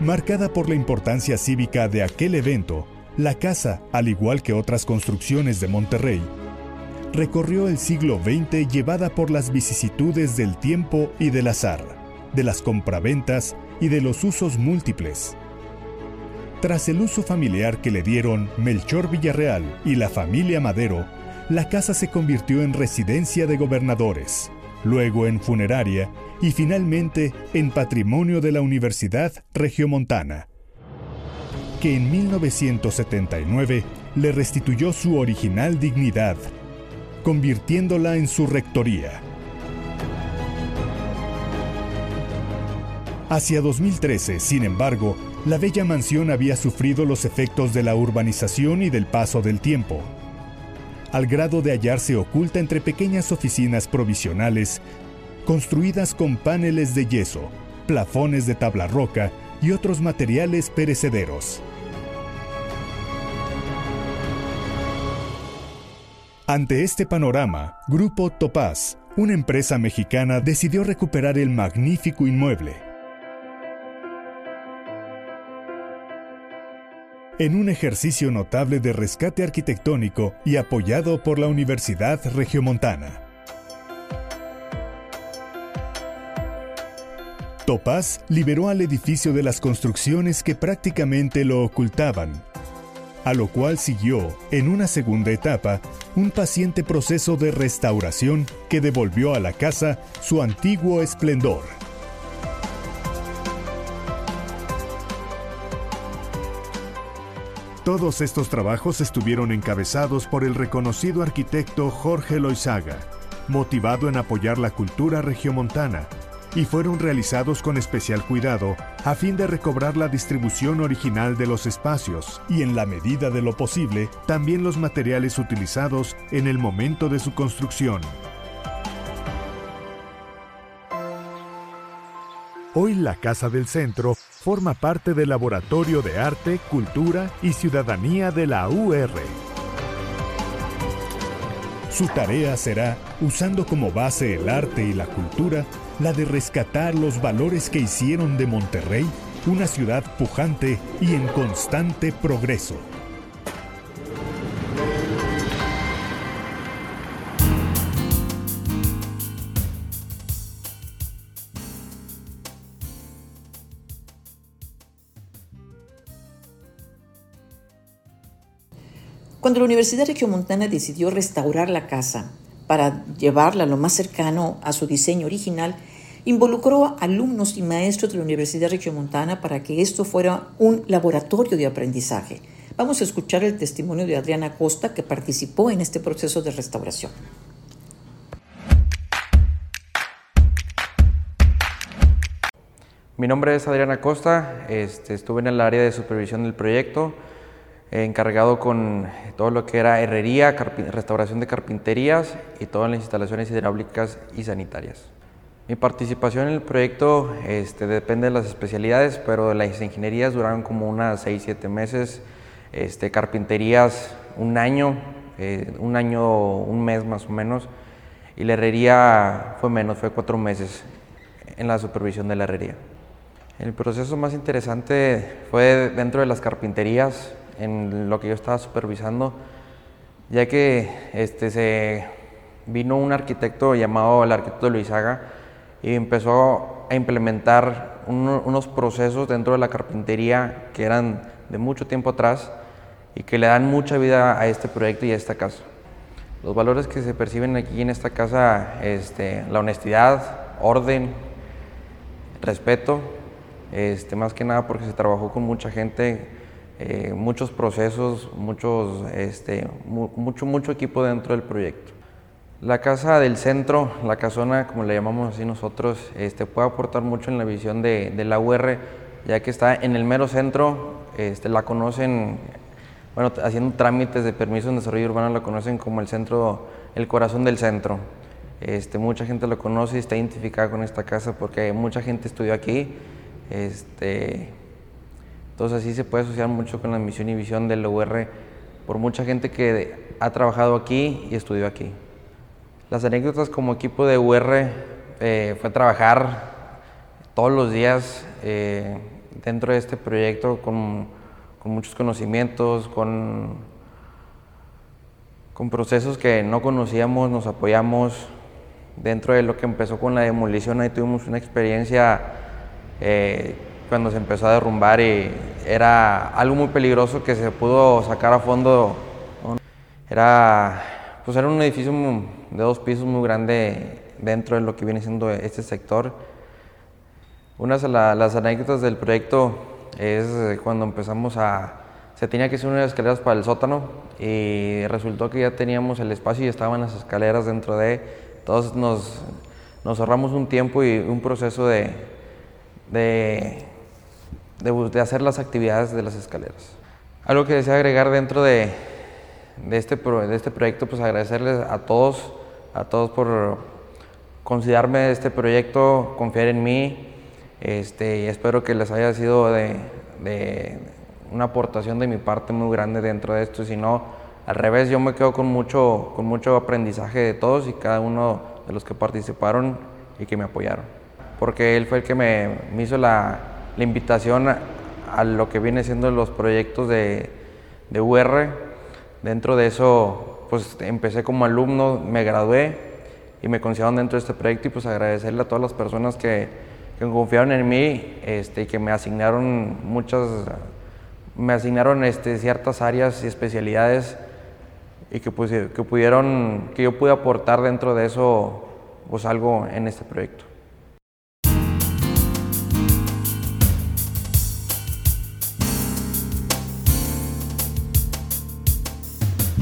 Marcada por la importancia cívica de aquel evento, la casa, al igual que otras construcciones de Monterrey, recorrió el siglo XX llevada por las vicisitudes del tiempo y del azar, de las compraventas y de los usos múltiples. Tras el uso familiar que le dieron Melchor Villarreal y la familia Madero, la casa se convirtió en residencia de gobernadores, luego en funeraria y finalmente en patrimonio de la Universidad Regiomontana, que en 1979 le restituyó su original dignidad, convirtiéndola en su rectoría. Hacia 2013, sin embargo, la bella mansión había sufrido los efectos de la urbanización y del paso del tiempo, al grado de hallarse oculta entre pequeñas oficinas provisionales construidas con paneles de yeso, plafones de tabla roca y otros materiales perecederos. Ante este panorama, Grupo Topaz, una empresa mexicana, decidió recuperar el magnífico inmueble. En un ejercicio notable de rescate arquitectónico y apoyado por la Universidad Regiomontana. Topaz liberó al edificio de las construcciones que prácticamente lo ocultaban, a lo cual siguió, en una segunda etapa, un paciente proceso de restauración que devolvió a la casa su antiguo esplendor. Todos estos trabajos estuvieron encabezados por el reconocido arquitecto Jorge Loizaga, motivado en apoyar la cultura regiomontana, y fueron realizados con especial cuidado a fin de recobrar la distribución original de los espacios y en la medida de lo posible también los materiales utilizados en el momento de su construcción. Hoy la Casa del Centro forma parte del Laboratorio de Arte, Cultura y Ciudadanía de la UR. Su tarea será, usando como base el arte y la cultura, la de rescatar los valores que hicieron de Monterrey una ciudad pujante y en constante progreso. Cuando la Universidad Regiomontana decidió restaurar la casa para llevarla lo más cercano a su diseño original, involucró a alumnos y maestros de la Universidad Regiomontana para que esto fuera un laboratorio de aprendizaje. Vamos a escuchar el testimonio de Adriana Costa, que participó en este proceso de restauración. Mi nombre es Adriana Costa, este, estuve en el área de supervisión del proyecto encargado con todo lo que era herrería, restauración de carpinterías y todas las instalaciones hidráulicas y sanitarias. Mi participación en el proyecto este, depende de las especialidades, pero las ingenierías duraron como unas 6-7 meses, este, carpinterías un año, eh, un año, un mes más o menos, y la herrería fue menos, fue cuatro meses en la supervisión de la herrería. El proceso más interesante fue dentro de las carpinterías, en lo que yo estaba supervisando, ya que este, se vino un arquitecto llamado el arquitecto Luisaga y empezó a implementar unos procesos dentro de la carpintería que eran de mucho tiempo atrás y que le dan mucha vida a este proyecto y a esta casa. Los valores que se perciben aquí en esta casa, este, la honestidad, orden, respeto, este, más que nada porque se trabajó con mucha gente eh, muchos procesos, muchos, este, mucho, mucho equipo dentro del proyecto. La casa del centro, la casona, como le llamamos así nosotros, este, puede aportar mucho en la visión de, de, la UR, ya que está en el mero centro, este, la conocen, bueno, haciendo trámites de permiso en desarrollo urbano, la conocen como el centro, el corazón del centro. Este, mucha gente lo conoce y está identificada con esta casa porque mucha gente estudió aquí. Este, entonces así se puede asociar mucho con la misión y visión del UR por mucha gente que ha trabajado aquí y estudió aquí. Las anécdotas como equipo de UR eh, fue trabajar todos los días eh, dentro de este proyecto con, con muchos conocimientos, con, con procesos que no conocíamos, nos apoyamos. Dentro de lo que empezó con la demolición, ahí tuvimos una experiencia eh, cuando se empezó a derrumbar y era algo muy peligroso que se pudo sacar a fondo. Era, pues era un edificio de dos pisos muy grande dentro de lo que viene siendo este sector una de las anécdotas del proyecto es cuando empezamos a... Se tenía que hacer unas escaleras para el sótano y resultó que ya teníamos el espacio y estaban las escaleras dentro de... Entonces nos, nos ahorramos un tiempo y un proceso de, de, de, hacer las actividades de las escaleras. Algo que deseo agregar dentro de, de, este, de este proyecto, pues agradecerles a todos, a todos por considerarme este proyecto, confiar en mí, este, y espero que les haya sido de, una aportación de mi parte muy grande dentro de esto. Si no, al revés, yo me quedo con mucho, con mucho aprendizaje de todos y cada uno de los que participaron y que me apoyaron. Porque él fue el que me, hizo la, invitación a, lo que viene siendo los proyectos de, de UR. Dentro de eso, pues empecé como alumno, me gradué y me consideraron dentro de este proyecto y pues agradecerle a todas las personas que, que confiaron en mí este, y que me asignaron muchas, me asignaron este, ciertas áreas y especialidades y que, pues, que pudieron, que yo pude aportar dentro de eso pues algo en este proyecto.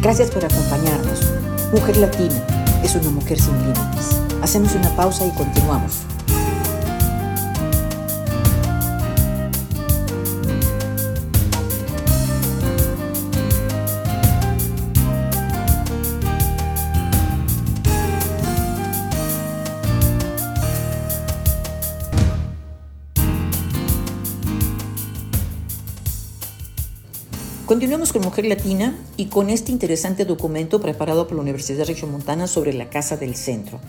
Gracias por acompañarnos. Mujer Latina es una mujer sin límites. Hacemos una pausa y continuamos. Continuamos con Mujer Latina y con este interesante documento preparado por la Universidad Regiomontana sobre la Casa del Centro.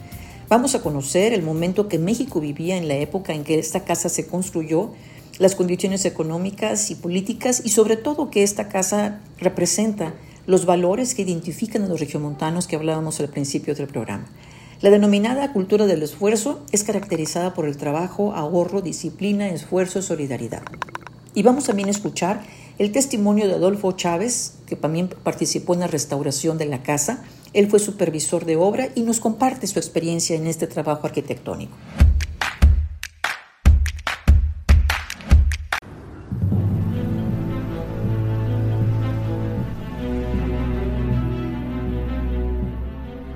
Vamos a conocer el momento que México vivía en la época en que esta casa se construyó, las condiciones económicas y políticas y sobre todo que esta casa representa los valores que identifican a los regiomontanos que hablábamos al principio del programa. La denominada cultura del esfuerzo es caracterizada por el trabajo, ahorro, disciplina, esfuerzo, solidaridad. Y vamos también a escuchar el testimonio de Adolfo Chávez, que también participó en la restauración de la casa. Él fue supervisor de obra y nos comparte su experiencia en este trabajo arquitectónico.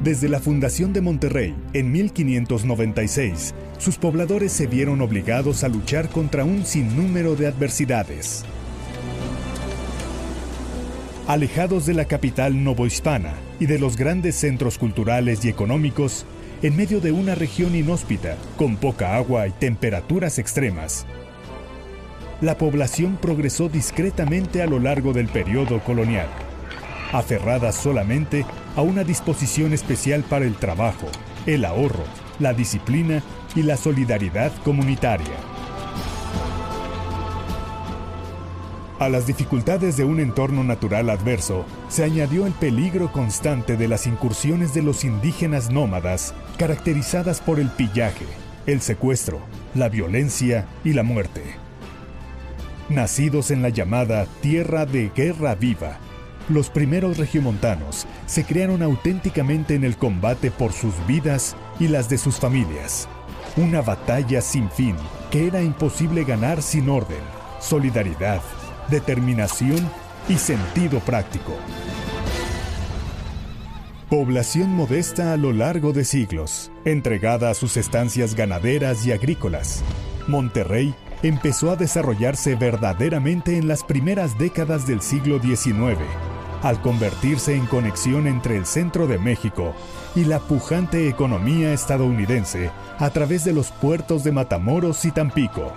Desde la fundación de Monterrey en 1596, sus pobladores se vieron obligados a luchar contra un sinnúmero de adversidades alejados de la capital novohispana y de los grandes centros culturales y económicos, en medio de una región inhóspita, con poca agua y temperaturas extremas. La población progresó discretamente a lo largo del periodo colonial, aferrada solamente a una disposición especial para el trabajo, el ahorro, la disciplina y la solidaridad comunitaria. A las dificultades de un entorno natural adverso se añadió el peligro constante de las incursiones de los indígenas nómadas, caracterizadas por el pillaje, el secuestro, la violencia y la muerte. Nacidos en la llamada Tierra de Guerra Viva, los primeros regiomontanos se crearon auténticamente en el combate por sus vidas y las de sus familias. Una batalla sin fin que era imposible ganar sin orden, solidaridad determinación y sentido práctico. Población modesta a lo largo de siglos, entregada a sus estancias ganaderas y agrícolas. Monterrey empezó a desarrollarse verdaderamente en las primeras décadas del siglo XIX, al convertirse en conexión entre el centro de México y la pujante economía estadounidense a través de los puertos de Matamoros y Tampico.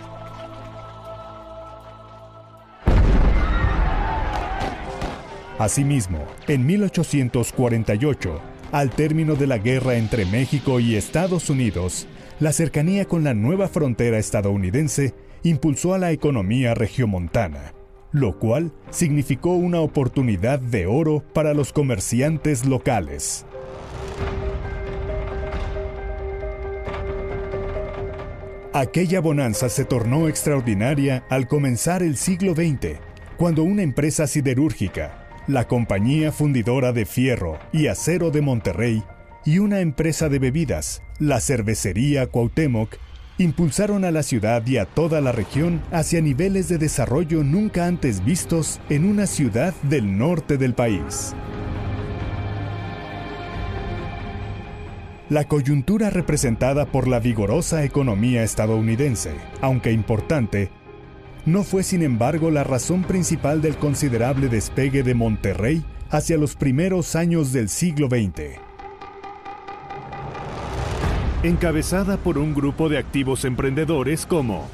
Asimismo, en 1848, Al término de la guerra entre México y Estados Unidos, la cercanía con la nueva frontera estadounidense impulsó a la economía regiomontana, lo cual significó una oportunidad de oro para los comerciantes locales. Aquella bonanza se tornó extraordinaria al comenzar el siglo XX, cuando una empresa siderúrgica, la Compañía Fundidora de Fierro y Acero de Monterrey, y una empresa de bebidas, la Cervecería Cuauhtémoc, impulsaron a la ciudad y a toda la región hacia niveles de desarrollo nunca antes vistos en una ciudad del norte del país. La coyuntura representada por la vigorosa economía estadounidense, aunque importante, no fue sin embargo la razón principal del considerable despegue de Monterrey hacia los primeros años del siglo XX. Encabezada por un grupo de activos emprendedores como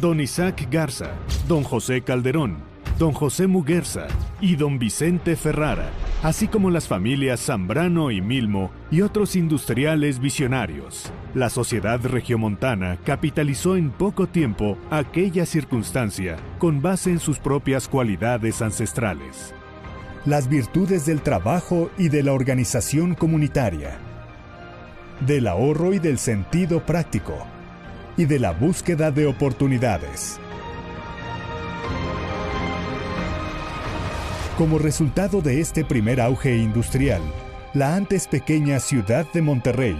Don Isaac Garza, Don José Calderón, Don José Muguerza y Don Vicente Ferrara, así como las familias Zambrano y Milmo y otros industriales visionarios. La sociedad regiomontana capitalizó en poco tiempo aquella circunstancia con base en sus propias cualidades ancestrales. Las virtudes del trabajo y de la organización comunitaria, del ahorro y del sentido práctico, y de la búsqueda de oportunidades. Como resultado de este primer auge industrial, la antes pequeña ciudad de Monterrey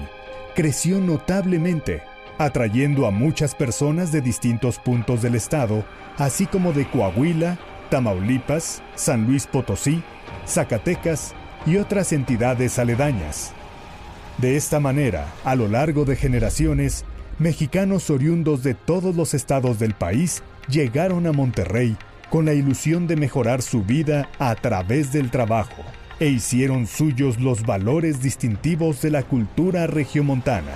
creció notablemente, atrayendo a muchas personas de distintos puntos del estado, así como de Coahuila, Tamaulipas, San Luis Potosí, Zacatecas y otras entidades aledañas. De esta manera, a lo largo de generaciones, mexicanos oriundos de todos los estados del país llegaron a Monterrey con la ilusión de mejorar su vida a través del trabajo, e hicieron suyos los valores distintivos de la cultura regiomontana.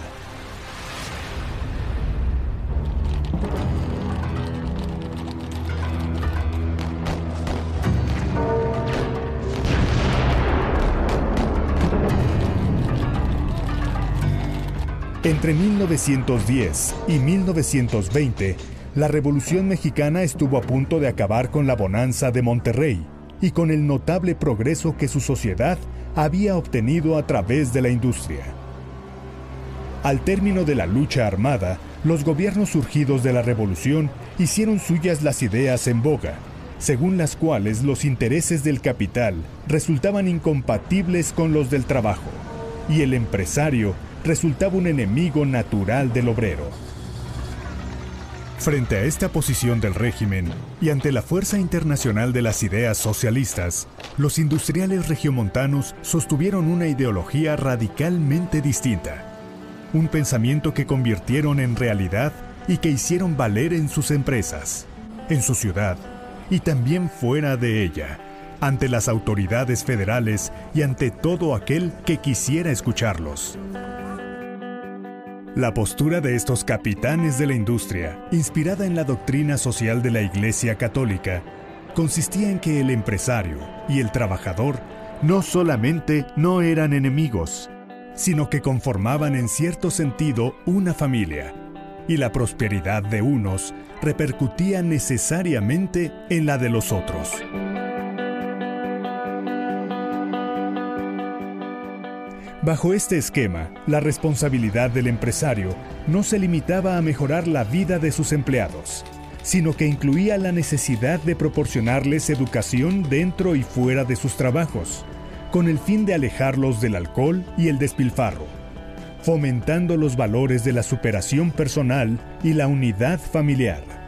Entre 1910 y 1920, la Revolución Mexicana estuvo a punto de acabar con la bonanza de Monterrey y con el notable progreso que su sociedad había obtenido a través de la industria. Al término de la lucha armada, los gobiernos surgidos de la revolución hicieron suyas las ideas en boga, según las cuales los intereses del capital resultaban incompatibles con los del trabajo, y el empresario resultaba un enemigo natural del obrero. Frente a esta posición del régimen y ante la fuerza internacional de las ideas socialistas, los industriales regiomontanos sostuvieron una ideología radicalmente distinta, un pensamiento que convirtieron en realidad y que hicieron valer en sus empresas, en su ciudad y también fuera de ella, ante las autoridades federales y ante todo aquel que quisiera escucharlos. La postura de estos capitanes de la industria, inspirada en la doctrina social de la Iglesia Católica, consistía en que el empresario y el trabajador no solamente no eran enemigos, sino que conformaban en cierto sentido una familia, y la prosperidad de unos repercutía necesariamente en la de los otros. Bajo este esquema, la responsabilidad del empresario no se limitaba a mejorar la vida de sus empleados, sino que incluía la necesidad de proporcionarles educación dentro y fuera de sus trabajos, con el fin de alejarlos del alcohol y el despilfarro, fomentando los valores de la superación personal y la unidad familiar.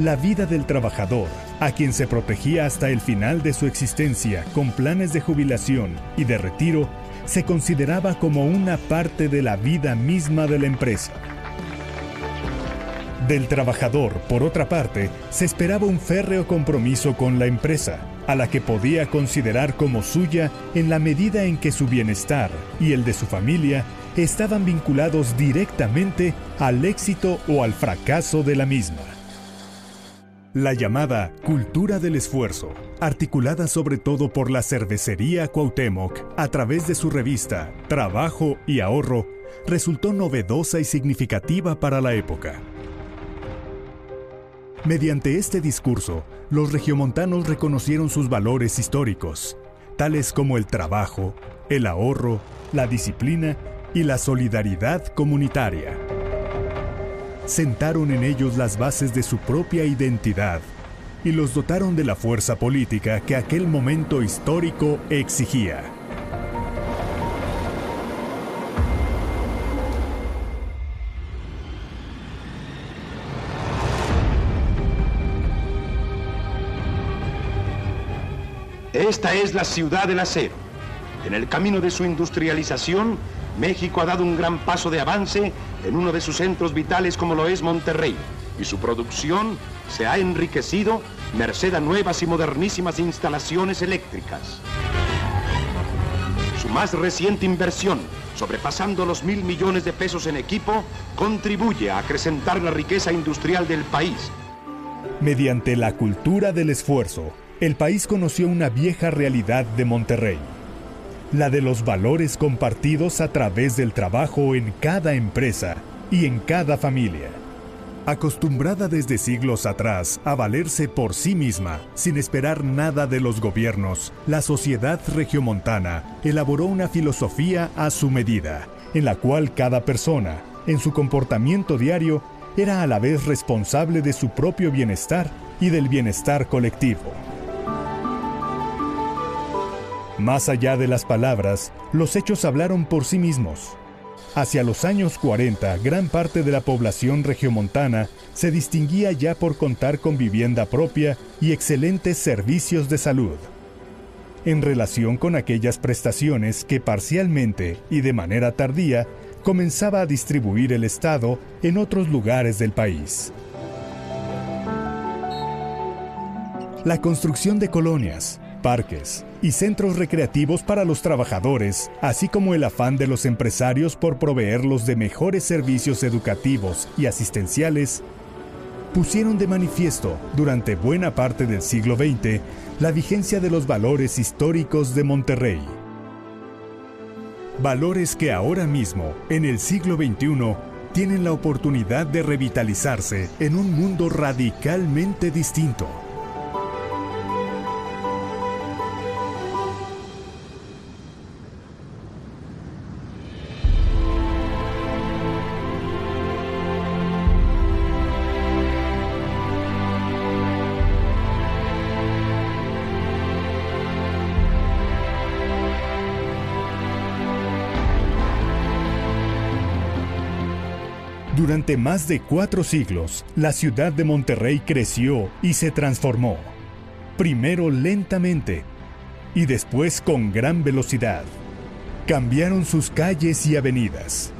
La vida del trabajador a quien se protegía hasta el final de su existencia con planes de jubilación y de retiro, se consideraba como una parte de la vida misma de la empresa. Del trabajador, por otra parte, se esperaba un férreo compromiso con la empresa, a la que podía considerar como suya en la medida en que su bienestar y el de su familia estaban vinculados directamente al éxito o al fracaso de la misma. La llamada cultura del esfuerzo, articulada sobre todo por la cervecería Cuauhtémoc a través de su revista Trabajo y Ahorro, resultó novedosa y significativa para la época. Mediante este discurso, los regiomontanos reconocieron sus valores históricos, tales como el trabajo, el ahorro, la disciplina y la solidaridad comunitaria sentaron en ellos las bases de su propia identidad y los dotaron de la fuerza política que aquel momento histórico exigía. Esta es la ciudad del acero. En el camino de su industrialización, México ha dado un gran paso de avance en uno de sus centros vitales como lo es Monterrey, y su producción se ha enriquecido merced a nuevas y modernísimas instalaciones eléctricas. Su más reciente inversión, sobrepasando los mil millones de pesos en equipo, contribuye a acrecentar la riqueza industrial del país. Mediante la cultura del esfuerzo, el país conoció una vieja realidad de Monterrey la de los valores compartidos a través del trabajo en cada empresa y en cada familia. Acostumbrada desde siglos atrás a valerse por sí misma, sin esperar nada de los gobiernos, la sociedad regiomontana elaboró una filosofía a su medida, en la cual cada persona, en su comportamiento diario, era a la vez responsable de su propio bienestar y del bienestar colectivo. Más allá de las palabras, los hechos hablaron por sí mismos. Hacia los años 40, gran parte de la población regiomontana se distinguía ya por contar con vivienda propia y excelentes servicios de salud. En relación con aquellas prestaciones que parcialmente y de manera tardía comenzaba a distribuir el Estado en otros lugares del país. La construcción de colonias, parques y centros recreativos para los trabajadores, así como el afán de los empresarios por proveerlos de mejores servicios educativos y asistenciales, pusieron de manifiesto durante buena parte del siglo XX la vigencia de los valores históricos de Monterrey. Valores que ahora mismo, en el siglo XXI, tienen la oportunidad de revitalizarse en un mundo radicalmente distinto. Durante más de cuatro siglos, la ciudad de Monterrey creció y se transformó. Primero lentamente y después con gran velocidad. Cambiaron sus calles y avenidas,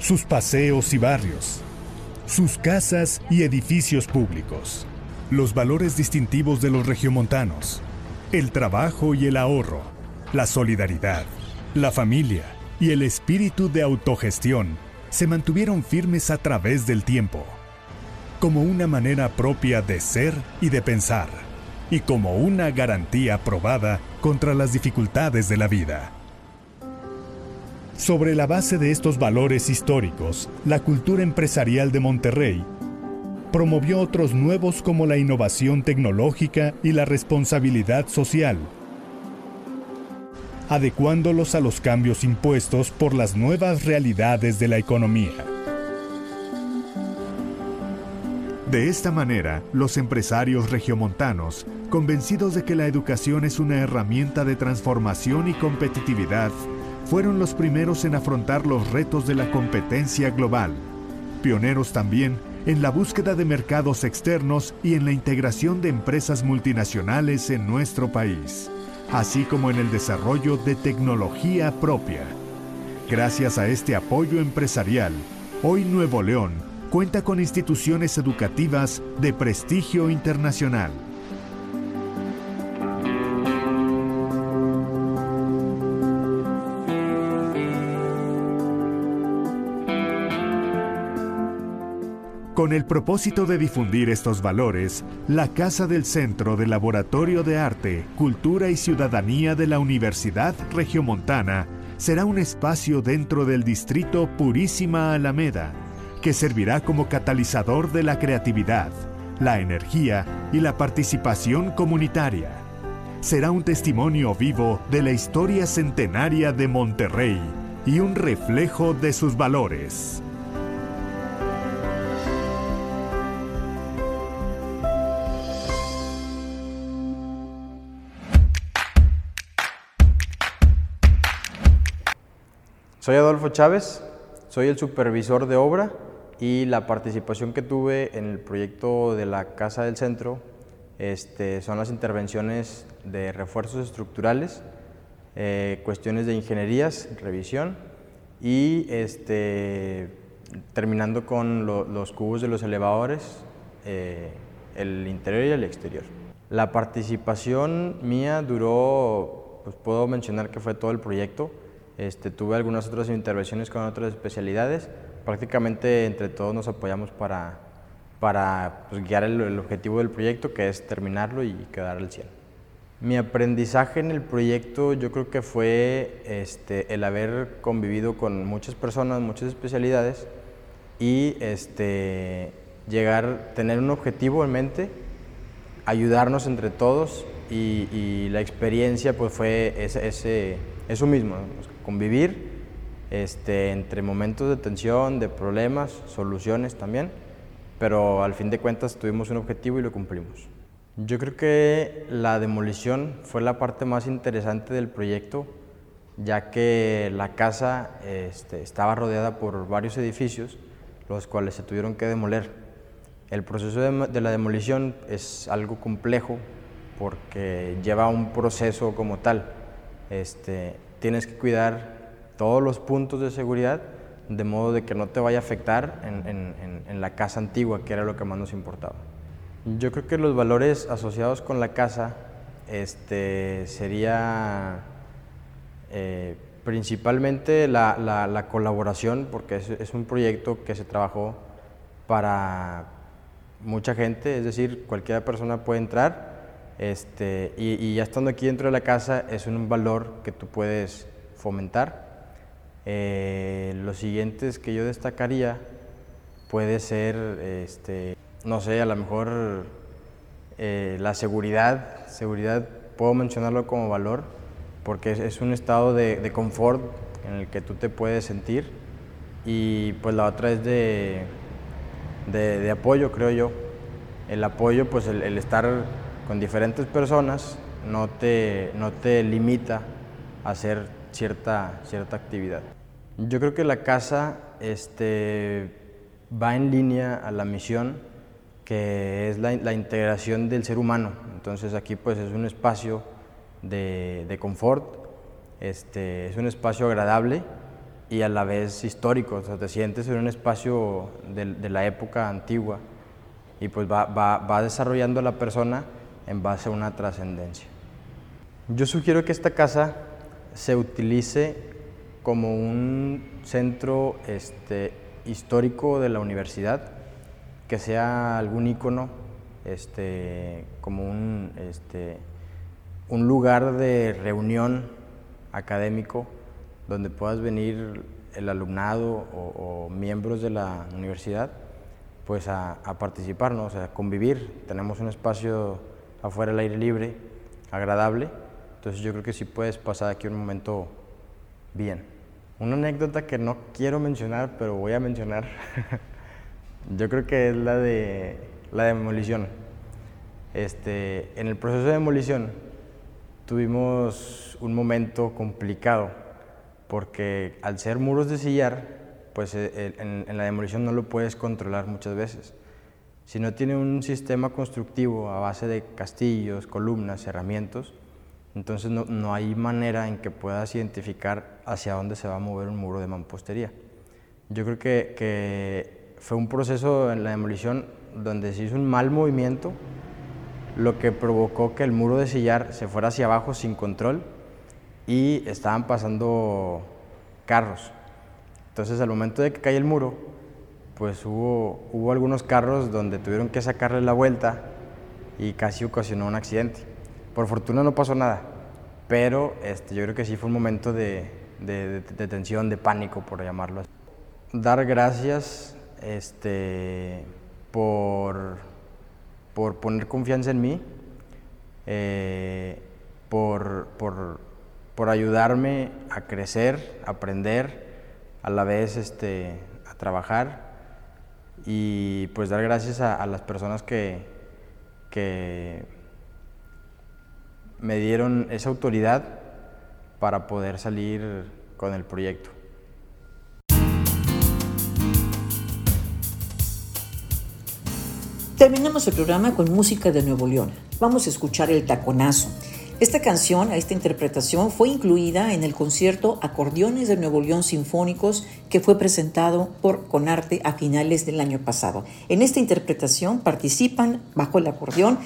sus paseos y barrios, sus casas y edificios públicos, los valores distintivos de los regiomontanos, el trabajo y el ahorro, la solidaridad, la familia y el espíritu de autogestión se mantuvieron firmes a través del tiempo, como una manera propia de ser y de pensar, y como una garantía probada contra las dificultades de la vida. Sobre la base de estos valores históricos, la cultura empresarial de Monterrey promovió otros nuevos como la innovación tecnológica y la responsabilidad social, adecuándolos a los cambios impuestos por las nuevas realidades de la economía. De esta manera, los empresarios regiomontanos, convencidos de que la educación es una herramienta de transformación y competitividad, fueron los primeros en afrontar los retos de la competencia global, pioneros también en la búsqueda de mercados externos y en la integración de empresas multinacionales en nuestro país así como en el desarrollo de tecnología propia. Gracias a este apoyo empresarial, hoy Nuevo León cuenta con instituciones educativas de prestigio internacional. Con el propósito de difundir estos valores, la Casa del Centro de Laboratorio de Arte, Cultura y Ciudadanía de la Universidad Regiomontana será un espacio dentro del distrito Purísima Alameda, que servirá como catalizador de la creatividad, la energía y la participación comunitaria. Será un testimonio vivo de la historia centenaria de Monterrey y un reflejo de sus valores. Soy Adolfo Chávez, soy el supervisor de obra y la participación que tuve en el proyecto de la Casa del Centro este, son las intervenciones de refuerzos estructurales, eh, cuestiones de ingenierías, revisión y este, terminando con los cubos de los elevadores, eh, el interior y el exterior. La participación mía duró, pues puedo mencionar que fue todo el proyecto, este, tuve algunas otras intervenciones con otras especialidades. Prácticamente entre todos nos apoyamos para, para pues, guiar el, objetivo del proyecto, que es terminarlo y quedar al 100. Mi aprendizaje en el proyecto yo creo que fue este, el haber convivido con muchas personas, muchas especialidades y este, llegar, tener un objetivo en mente, ayudarnos entre todos y, la experiencia pues fue ese, ese, eso mismo, convivir este, entre momentos de tensión, de problemas, soluciones también, pero al fin de cuentas tuvimos un objetivo y lo cumplimos. Yo creo que la demolición fue la parte más interesante del proyecto, ya que la casa este, estaba rodeada por varios edificios, los cuales se tuvieron que demoler. El proceso de, la demolición es algo complejo porque lleva un proceso como tal. Este, tienes que cuidar todos los puntos de seguridad de modo de que no te vaya a afectar en, la casa antigua, que era lo que más nos importaba. Yo creo que los valores asociados con la casa este, sería eh, principalmente la, colaboración, porque es, un proyecto que se trabajó para mucha gente, es decir, cualquier persona puede entrar este, y, ya estando aquí dentro de la casa es un valor que tú puedes fomentar. Eh, los siguientes que yo destacaría puede ser, este, no sé, a lo mejor eh, la seguridad. Seguridad puedo mencionarlo como valor porque es, un estado de, confort en el que tú te puedes sentir y pues la otra es de, de, apoyo, creo yo. El apoyo, pues el estar con diferentes personas no te, no te limita a hacer cierta, cierta actividad. Yo creo que la casa este, va en línea a la misión que es la, integración del ser humano. Entonces aquí pues es un espacio de, confort, este, es un espacio agradable y a la vez histórico, o sea, te sientes en un espacio de, la época antigua y pues va, va, va desarrollando la persona en base a una trascendencia. Yo sugiero que esta casa se utilice como un centro este, histórico de la universidad, que sea algún icono, este, como un, este, un lugar de reunión académico donde puedas venir el alumnado o, miembros de la universidad pues a, a participar, o a convivir. Tenemos un espacio afuera al aire libre, agradable. Entonces yo creo que sí puedes pasar aquí un momento bien. Una anécdota que no quiero mencionar, pero voy a mencionar, yo creo que es la de la demolición. Este, en el proceso de demolición tuvimos un momento complicado, porque al ser muros de sillar, pues eh, en la demolición no lo puedes controlar muchas veces. Si no tiene un sistema constructivo a base de castillos, columnas, cerramientos, entonces no, hay manera en que puedas identificar hacia dónde se va a mover un muro de mampostería. Yo creo que, fue un proceso en la demolición donde se hizo un mal movimiento, lo que provocó que el muro de sillar se fuera hacia abajo sin control y estaban pasando carros. Entonces al momento de que cae el muro, pues hubo, hubo algunos carros donde tuvieron que sacarle la vuelta y casi ocasionó un accidente. Por fortuna no pasó nada, pero este, yo creo que sí fue un momento de, de, de tensión, de pánico, por llamarlo así. Dar gracias este, por, por poner confianza en mí, eh, por, por, por, ayudarme a crecer, a aprender, a la vez este, a trabajar y pues dar gracias a, las personas que, que me dieron esa autoridad para poder salir con el proyecto. Terminamos el programa con música de Nuevo León. Vamos a escuchar El Taconazo. Esta canción, esta interpretación, fue incluida en el concierto Acordeones de Nuevo León Sinfónicos que fue presentado por Conarte a finales del año pasado. En esta interpretación participan bajo el acordeón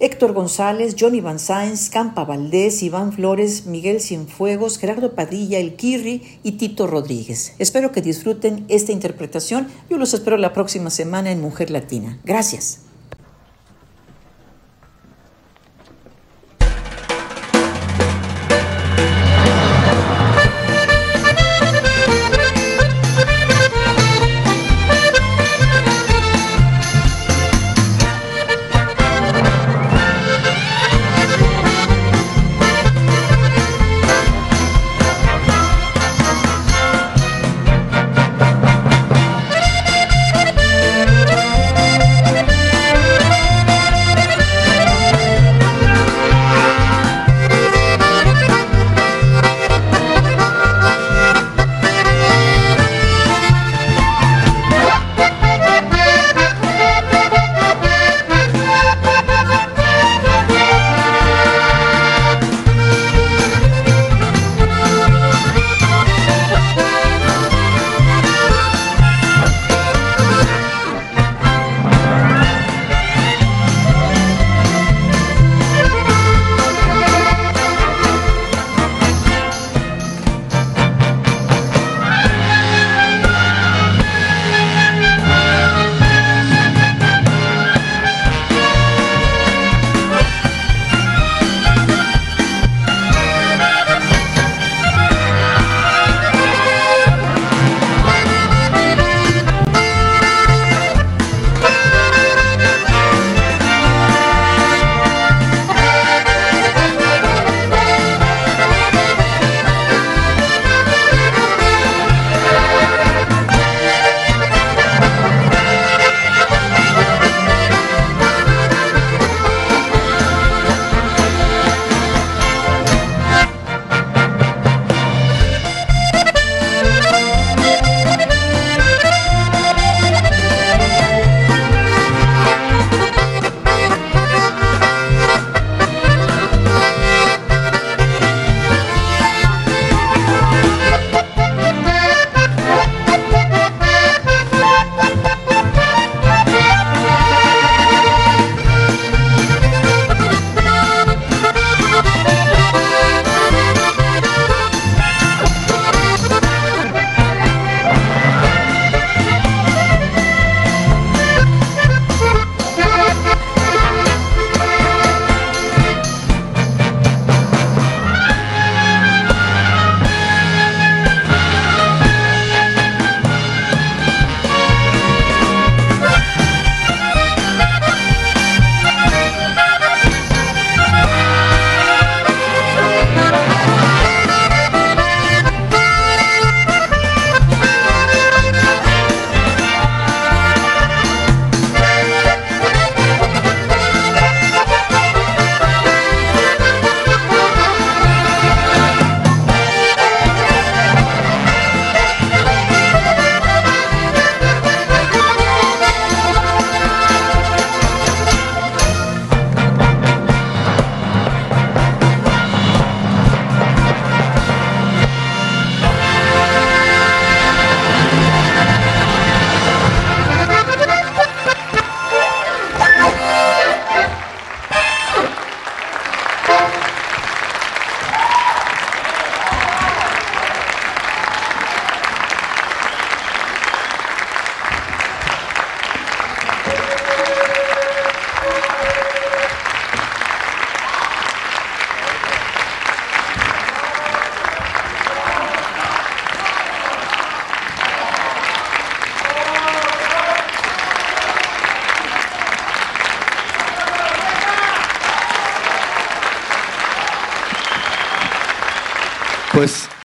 Héctor González, Johnny Van Sáenz, Campa Valdés, Iván Flores, Miguel Cienfuegos, Gerardo Padilla, El Kirri y Tito Rodríguez. Espero que disfruten esta interpretación. Yo los espero la próxima semana en Mujer Latina. Gracias. Pues